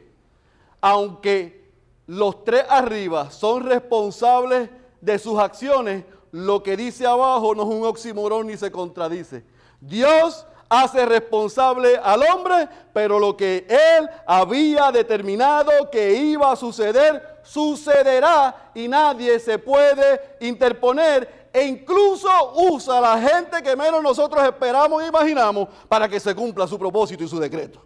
Aunque los tres arriba son responsables de sus acciones, lo que dice abajo no es un oxímoron ni se contradice. Dios hace responsable al hombre, pero lo que él había determinado que iba a suceder, sucederá y nadie se puede interponer e incluso usa a la gente que menos nosotros esperamos e imaginamos para que se cumpla su propósito y su decreto.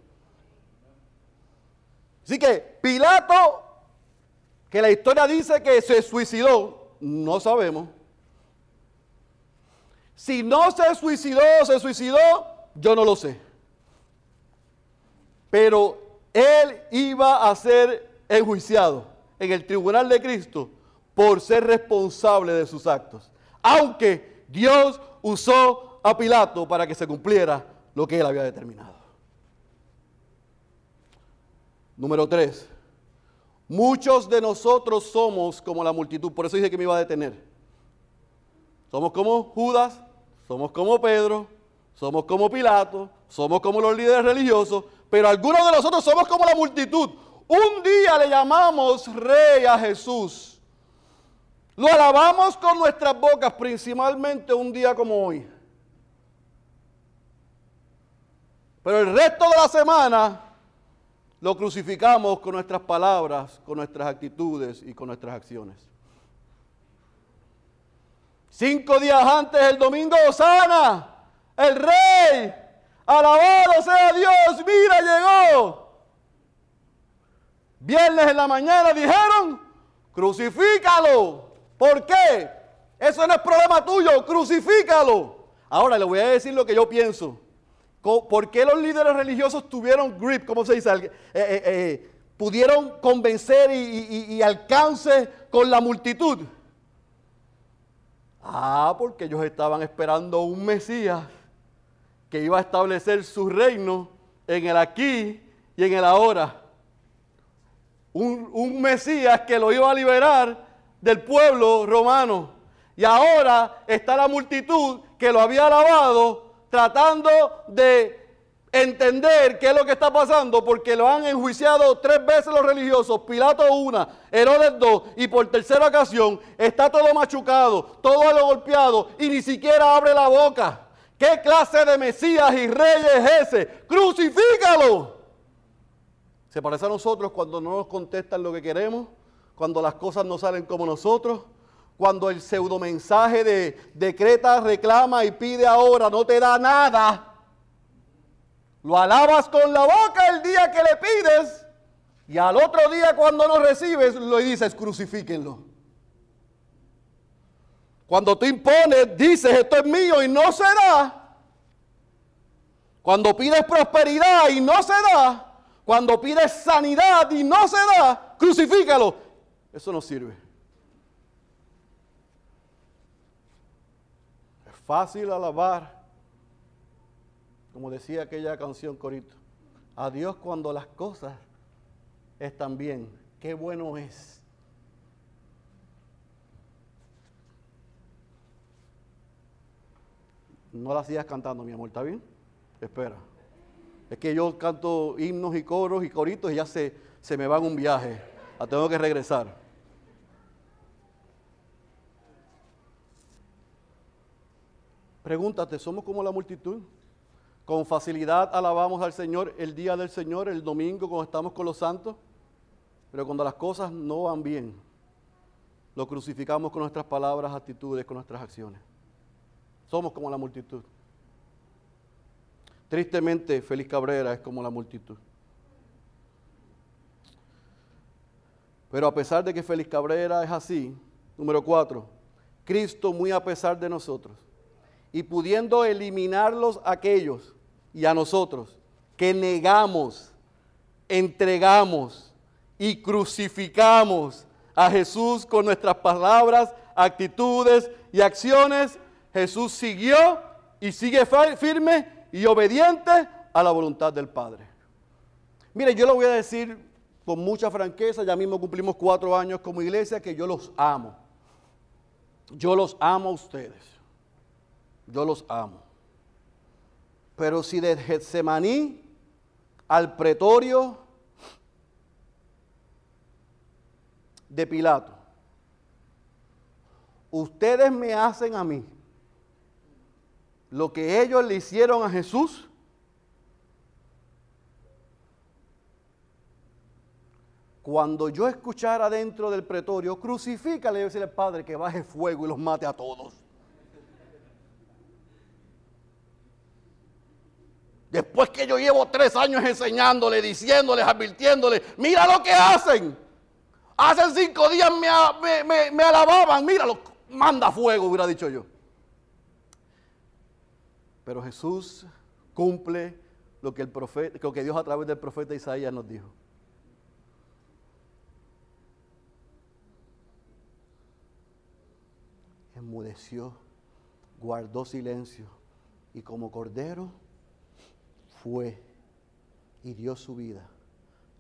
Así que Pilato, que la historia dice que se suicidó, no sabemos. Si no se suicidó se suicidó, yo no lo sé. Pero él iba a ser enjuiciado en el tribunal de Cristo por ser responsable de sus actos. Aunque Dios usó a Pilato para que se cumpliera lo que él había determinado. Número tres. Muchos de nosotros somos como la multitud, por eso dije que me iba a detener. Somos como Judas, somos como Pedro, somos como Pilato, somos como los líderes religiosos, pero algunos de nosotros somos como la multitud. Un día le llamamos rey a Jesús. Lo alabamos con nuestras bocas, principalmente un día como hoy. Pero el resto de la semana lo crucificamos con nuestras palabras, con nuestras actitudes y con nuestras acciones. Cinco días antes, el domingo, Osana, el rey, alabado sea Dios, mira, llegó. Viernes en la mañana dijeron, crucifícalo. ¿Por qué? Eso no es problema tuyo, crucifícalo. Ahora le voy a decir lo que yo pienso. ¿Por qué los líderes religiosos tuvieron grip, ¿cómo se dice? Eh, eh, eh, pudieron convencer y alcance con la multitud. Ah, porque ellos estaban esperando un Mesías que iba a establecer su reino en el aquí y en el ahora. Un, Mesías que lo iba a liberar del pueblo romano. Y ahora está la multitud que lo había alabado tratando de entender qué es lo que está pasando, porque lo han enjuiciado tres veces los religiosos, Pilato una, Herodes dos, y por tercera ocasión está todo machucado, todo lo golpeado, y ni siquiera abre la boca. ¿Qué clase de Mesías y rey es ese? ¡Crucifícalo! Se parece a nosotros cuando no nos contestan lo que queremos, cuando las cosas no salen como nosotros, cuando el pseudomensaje de decreta, reclama y pide ahora no te da nada lo alabas con la boca el día que le pides y al otro día cuando lo recibes lo dices crucifíquenlo. Cuando tú impones, dices, esto es mío y no se da. Cuando pides prosperidad y no se da. Cuando pides sanidad y no se da, crucifícalo. Eso no sirve. Es fácil alabar, como decía aquella canción Corito, a Dios cuando las cosas están bien. Qué bueno es No la sigas cantando, mi amor, ¿está bien? Espera. Es que yo canto himnos y coros y coritos y ya se, se me va un viaje. La tengo que regresar. Pregúntate, ¿somos como la multitud? Con facilidad alabamos al Señor el día del Señor, el domingo cuando estamos con los santos, pero cuando las cosas no van bien, lo crucificamos con nuestras palabras, actitudes, con nuestras acciones. Somos como la multitud. Tristemente, Félix Cabrera es como la multitud. Pero a pesar de que Félix Cabrera es así, número cuatro, Cristo muy a pesar de nosotros, y pudiendo eliminarlos aquellos y a nosotros que negamos, entregamos y crucificamos a Jesús con nuestras palabras, actitudes y acciones, Jesús siguió y sigue firme y obediente a la voluntad del Padre. Mire, yo lo voy a decir con mucha franqueza, ya mismo cumplimos cuatro años como iglesia, que yo los amo. Yo los amo a ustedes. Yo los amo. Pero si de Getsemaní al pretorio de Pilato, ustedes me hacen a mí lo que ellos le hicieron a Jesús, cuando yo escuchara dentro del pretorio, crucifícale y decirle al Padre que baje fuego y los mate a todos. Después que yo llevo tres años enseñándole, diciéndoles, advirtiéndoles, mira lo que hacen. Hace cinco días me, me, me alababan, míralo, manda fuego, hubiera dicho yo. Pero Jesús cumple lo que, el profeta, lo que Dios a través del profeta Isaías nos dijo. Enmudeció, guardó silencio y como cordero fue y dio su vida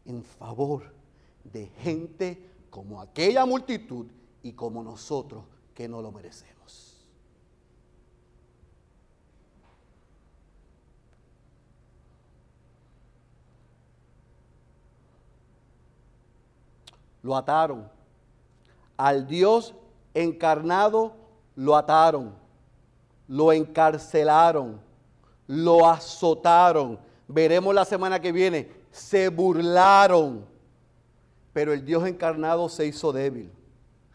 en favor de gente como aquella multitud y como nosotros que no lo merecemos. Lo ataron. Al Dios encarnado lo ataron, lo encarcelaron, lo azotaron. Veremos la semana que viene, se burlaron. Pero el Dios encarnado se hizo débil,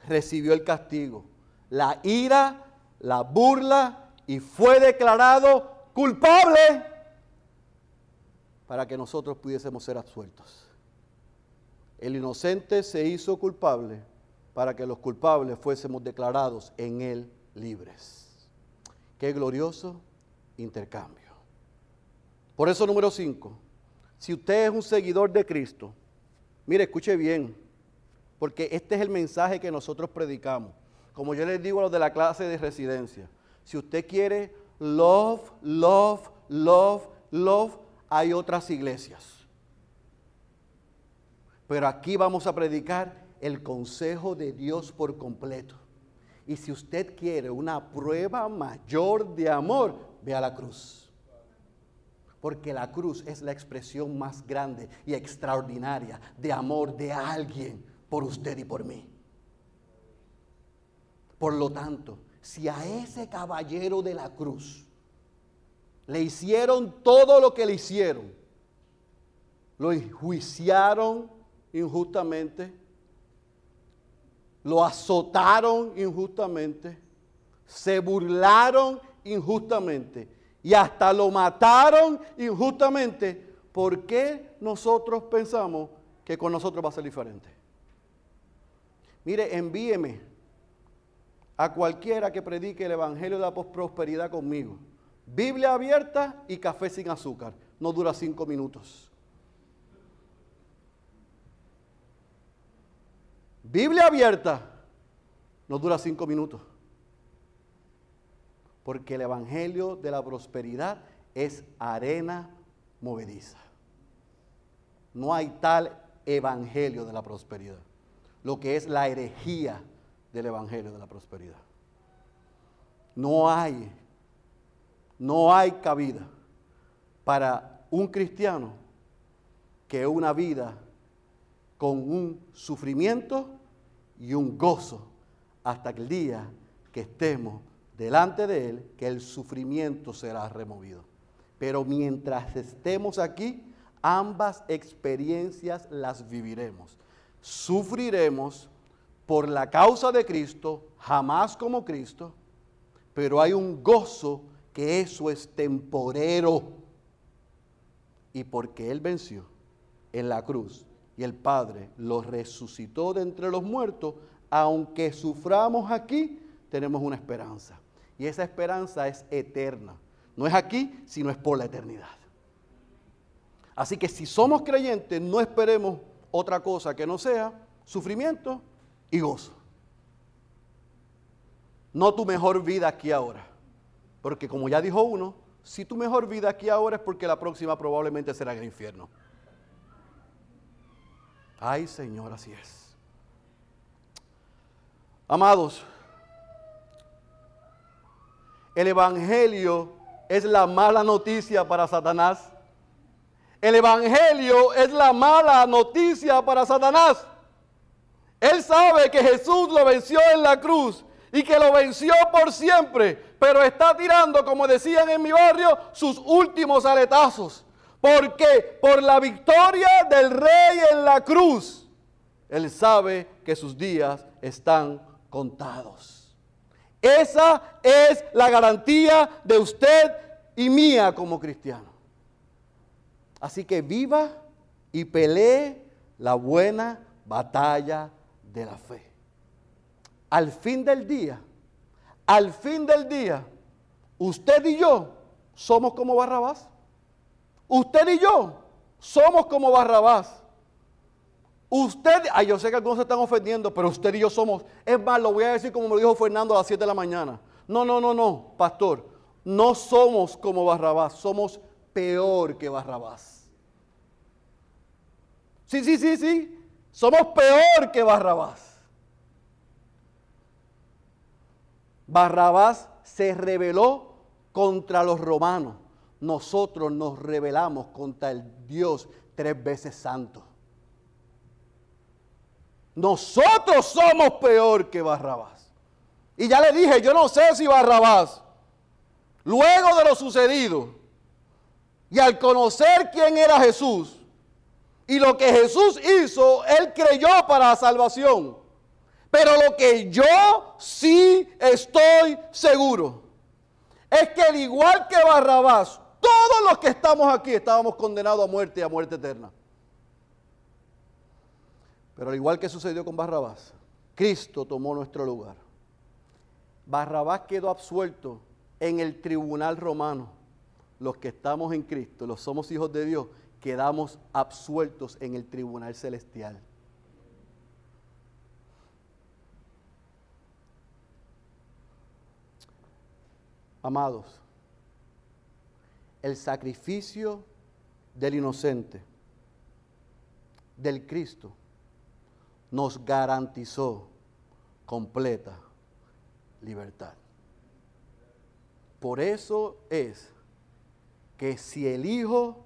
recibió el castigo, la ira, la burla y fue declarado culpable para que nosotros pudiésemos ser absueltos. El inocente se hizo culpable para que los culpables fuésemos declarados en él libres. Qué glorioso intercambio. Por eso número 5, si usted es un seguidor de Cristo, mire, escuche bien, porque este es el mensaje que nosotros predicamos. Como yo les digo a los de la clase de residencia, si usted quiere love, love, love, love, hay otras iglesias. Pero aquí vamos a predicar el consejo de Dios por completo. Y si usted quiere una prueba mayor de amor, ve a la cruz. Porque la cruz es la expresión más grande y extraordinaria de amor de alguien por usted y por mí. Por lo tanto, si a ese caballero de la cruz le hicieron todo lo que le hicieron, lo enjuiciaron, injustamente, lo azotaron injustamente, se burlaron injustamente y hasta lo mataron injustamente, ¿por qué nosotros pensamos que con nosotros va a ser diferente? Mire, envíeme a cualquiera que predique el Evangelio de la prosperidad conmigo. Biblia abierta y café sin azúcar. No dura cinco minutos. Biblia abierta no dura cinco minutos. Porque el Evangelio de la prosperidad es arena movediza. No hay tal Evangelio de la prosperidad. Lo que es la herejía del Evangelio de la prosperidad. No hay, no hay cabida para un cristiano que una vida con un sufrimiento y un gozo hasta el día que estemos delante de Él, que el sufrimiento será removido. Pero mientras estemos aquí, ambas experiencias las viviremos. Sufriremos por la causa de Cristo, jamás como Cristo, pero hay un gozo que eso es temporero. Y porque Él venció en la cruz y el Padre lo resucitó de entre los muertos, aunque suframos aquí, tenemos una esperanza. Y esa esperanza es eterna. No es aquí, sino es por la eternidad. Así que si somos creyentes, no esperemos otra cosa que no sea sufrimiento y gozo. No tu mejor vida aquí ahora. Porque como ya dijo uno, si tu mejor vida aquí ahora es porque la próxima probablemente será en el infierno. Ay Señor, así es. Amados, el Evangelio es la mala noticia para Satanás. El Evangelio es la mala noticia para Satanás. Él sabe que Jesús lo venció en la cruz y que lo venció por siempre, pero está tirando, como decían en mi barrio, sus últimos aletazos. Porque por la victoria del rey en la cruz, él sabe que sus días están contados. Esa es la garantía de usted y mía como cristiano. Así que viva y pelee la buena batalla de la fe. Al fin del día, al fin del día, usted y yo somos como Barrabás. Usted y yo somos como Barrabás. Usted, ay, yo sé que algunos se están ofendiendo, pero usted y yo somos, es más, lo voy a decir como me lo dijo Fernando a las 7 de la mañana. No, no, no, no, pastor, no somos como Barrabás, somos peor que Barrabás. Sí, sí, sí, sí, somos peor que Barrabás. Barrabás se rebeló contra los romanos. Nosotros nos rebelamos contra el Dios tres veces santo. Nosotros somos peor que Barrabás. Y ya le dije, yo no sé si Barrabás, luego de lo sucedido, y al conocer quién era Jesús, y lo que Jesús hizo, él creyó para la salvación. Pero lo que yo sí estoy seguro es que al igual que Barrabás, todos los que estamos aquí estábamos condenados a muerte y a muerte eterna. Pero al igual que sucedió con Barrabás, Cristo tomó nuestro lugar. Barrabás quedó absuelto en el tribunal romano. Los que estamos en Cristo, los somos hijos de Dios, quedamos absueltos en el tribunal celestial. Amados, el sacrificio del inocente, del Cristo, nos garantizó completa libertad. Por eso es que si el Hijo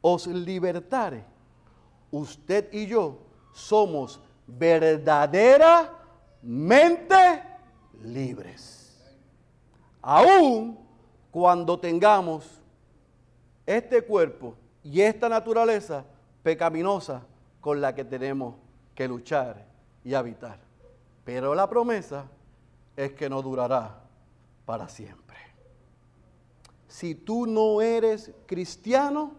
os libertare, usted y yo somos verdaderamente libres. Aún cuando tengamos este cuerpo y esta naturaleza pecaminosa con la que tenemos que luchar y habitar. Pero la promesa es que no durará para siempre. Si tú no eres cristiano,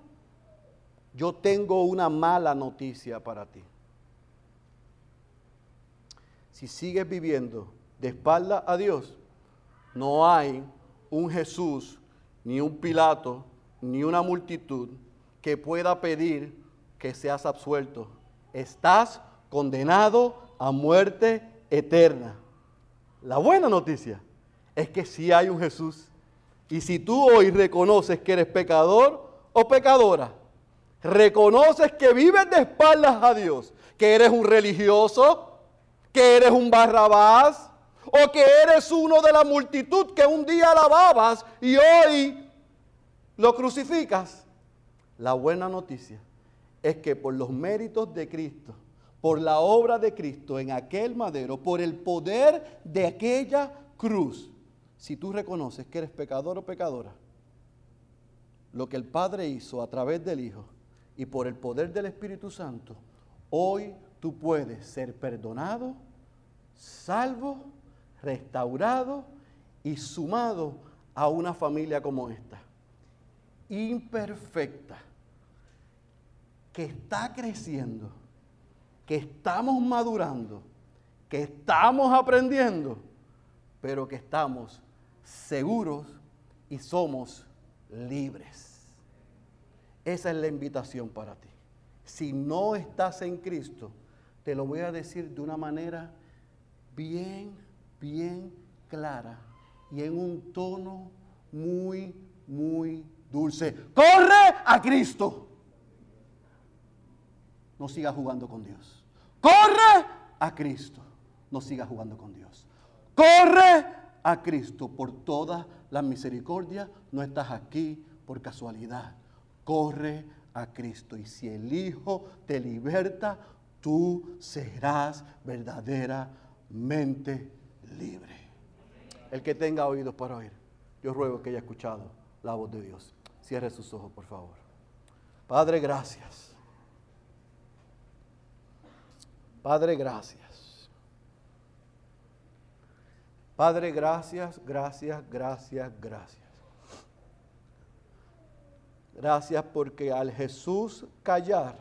yo tengo una mala noticia para ti. Si sigues viviendo de espalda a Dios, no hay un Jesús, ni un Pilato, ni una multitud que pueda pedir que seas absuelto. Estás condenado a muerte eterna. La buena noticia es que sí hay un Jesús. Y si tú hoy reconoces que eres pecador o pecadora, reconoces que vives de espaldas a Dios, que eres un religioso, que eres un barrabás, o que eres uno de la multitud que un día alababas y hoy lo crucificas. La buena noticia es que por los méritos de Cristo, por la obra de Cristo en aquel madero, por el poder de aquella cruz, si tú reconoces que eres pecador o pecadora, lo que el Padre hizo a través del Hijo y por el poder del Espíritu Santo, hoy tú puedes ser perdonado, salvo, restaurado y sumado a una familia como esta, imperfecta, que está creciendo, que estamos madurando, que estamos aprendiendo, pero que estamos seguros y somos libres. Esa es la invitación para ti. Si no estás en Cristo, te lo voy a decir de una manera bien, bien clara y en un tono muy, muy dulce. Corre a Cristo. No sigas jugando con Dios. Corre a Cristo. No sigas jugando con Dios. Corre a Cristo por toda la misericordia. No estás aquí por casualidad corre a Cristo. Y si el Hijo te liberta, tú serás verdaderamente libre. El que tenga oídos para oír, yo ruego que haya escuchado la voz de Dios. Cierre sus ojos, por favor. Padre, gracias. Padre, gracias. Padre, gracias, gracias, gracias, gracias. Gracias porque al Jesús callar,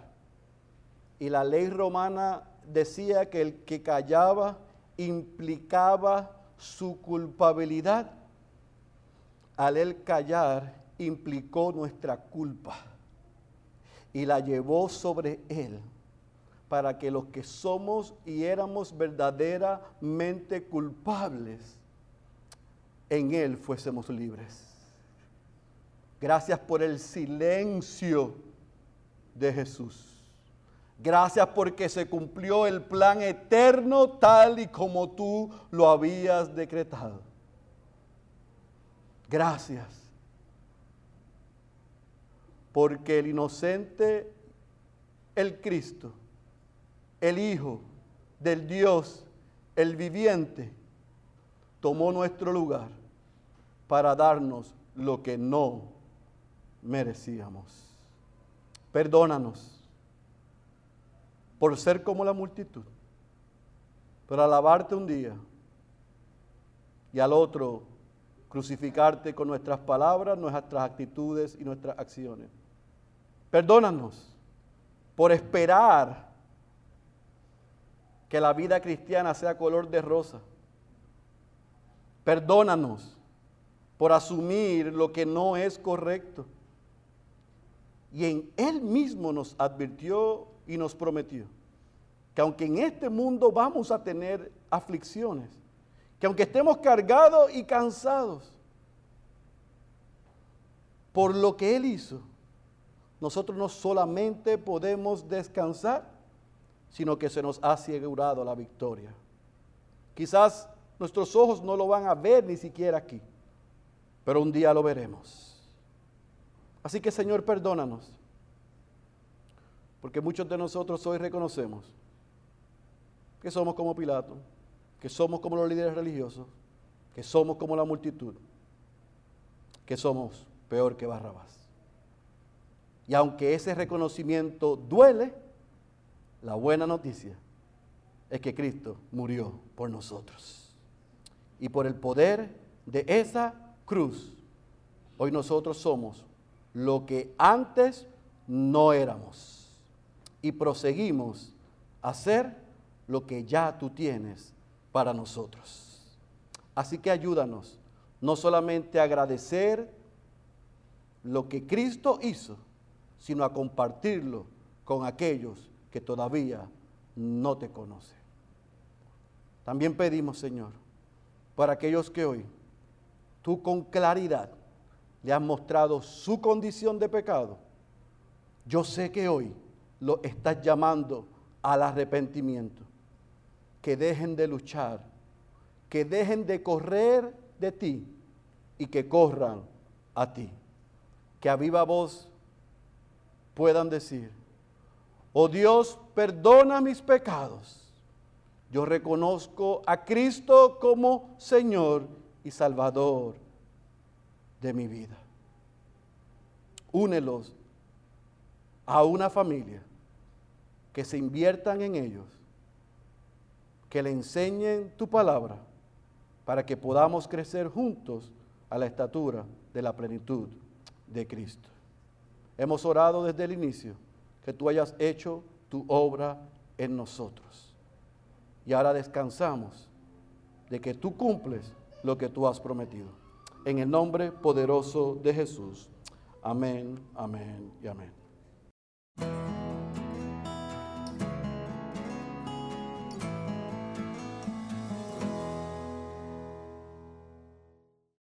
y la ley romana decía que el que callaba implicaba su culpabilidad, al él callar implicó nuestra culpa y la llevó sobre él para que los que somos y éramos verdaderamente culpables, en él fuésemos libres. Gracias por el silencio de Jesús. Gracias porque se cumplió el plan eterno tal y como tú lo habías decretado. Gracias. Porque el inocente, el Cristo, el Hijo del Dios, el viviente, tomó nuestro lugar para darnos lo que no merecíamos. Perdónanos por ser como la multitud, por alabarte un día y al otro crucificarte con nuestras palabras, nuestras actitudes y nuestras acciones. Perdónanos por esperar que la vida cristiana sea color de rosa. Perdónanos por asumir lo que no es correcto. Y en Él mismo nos advirtió y nos prometió que aunque en este mundo vamos a tener aflicciones, que aunque estemos cargados y cansados por lo que Él hizo, nosotros no solamente podemos descansar, sino que se nos ha asegurado la victoria. Quizás nuestros ojos no lo van a ver ni siquiera aquí, pero un día lo veremos. Así que Señor, perdónanos. Porque muchos de nosotros hoy reconocemos que somos como Pilato, que somos como los líderes religiosos, que somos como la multitud, que somos peor que Barrabás. Y aunque ese reconocimiento duele, la buena noticia es que Cristo murió por nosotros. Y por el poder de esa cruz, hoy nosotros somos lo que antes no éramos. Y proseguimos a hacer lo que ya tú tienes para nosotros. Así que ayúdanos no solamente a agradecer lo que Cristo hizo, sino a compartirlo con aquellos que todavía no te conocen. También pedimos, Señor, para aquellos que hoy tú con claridad le has mostrado su condición de pecado, yo sé que hoy lo estás llamando al arrepentimiento, que dejen de luchar, que dejen de correr de ti y que corran a ti. Que a viva voz puedan decir, oh Dios, perdona mis pecados. Yo reconozco a Cristo como Señor y Salvador de mi vida. Únelos a una familia que se inviertan en ellos, que le enseñen tu palabra para que podamos crecer juntos a la estatura de la plenitud de Cristo. Hemos orado desde el inicio que tú hayas hecho tu obra en nosotros. Y ahora descansamos de que tú cumples lo que tú has prometido. En el nombre poderoso de Jesús. Amén, amén y amén.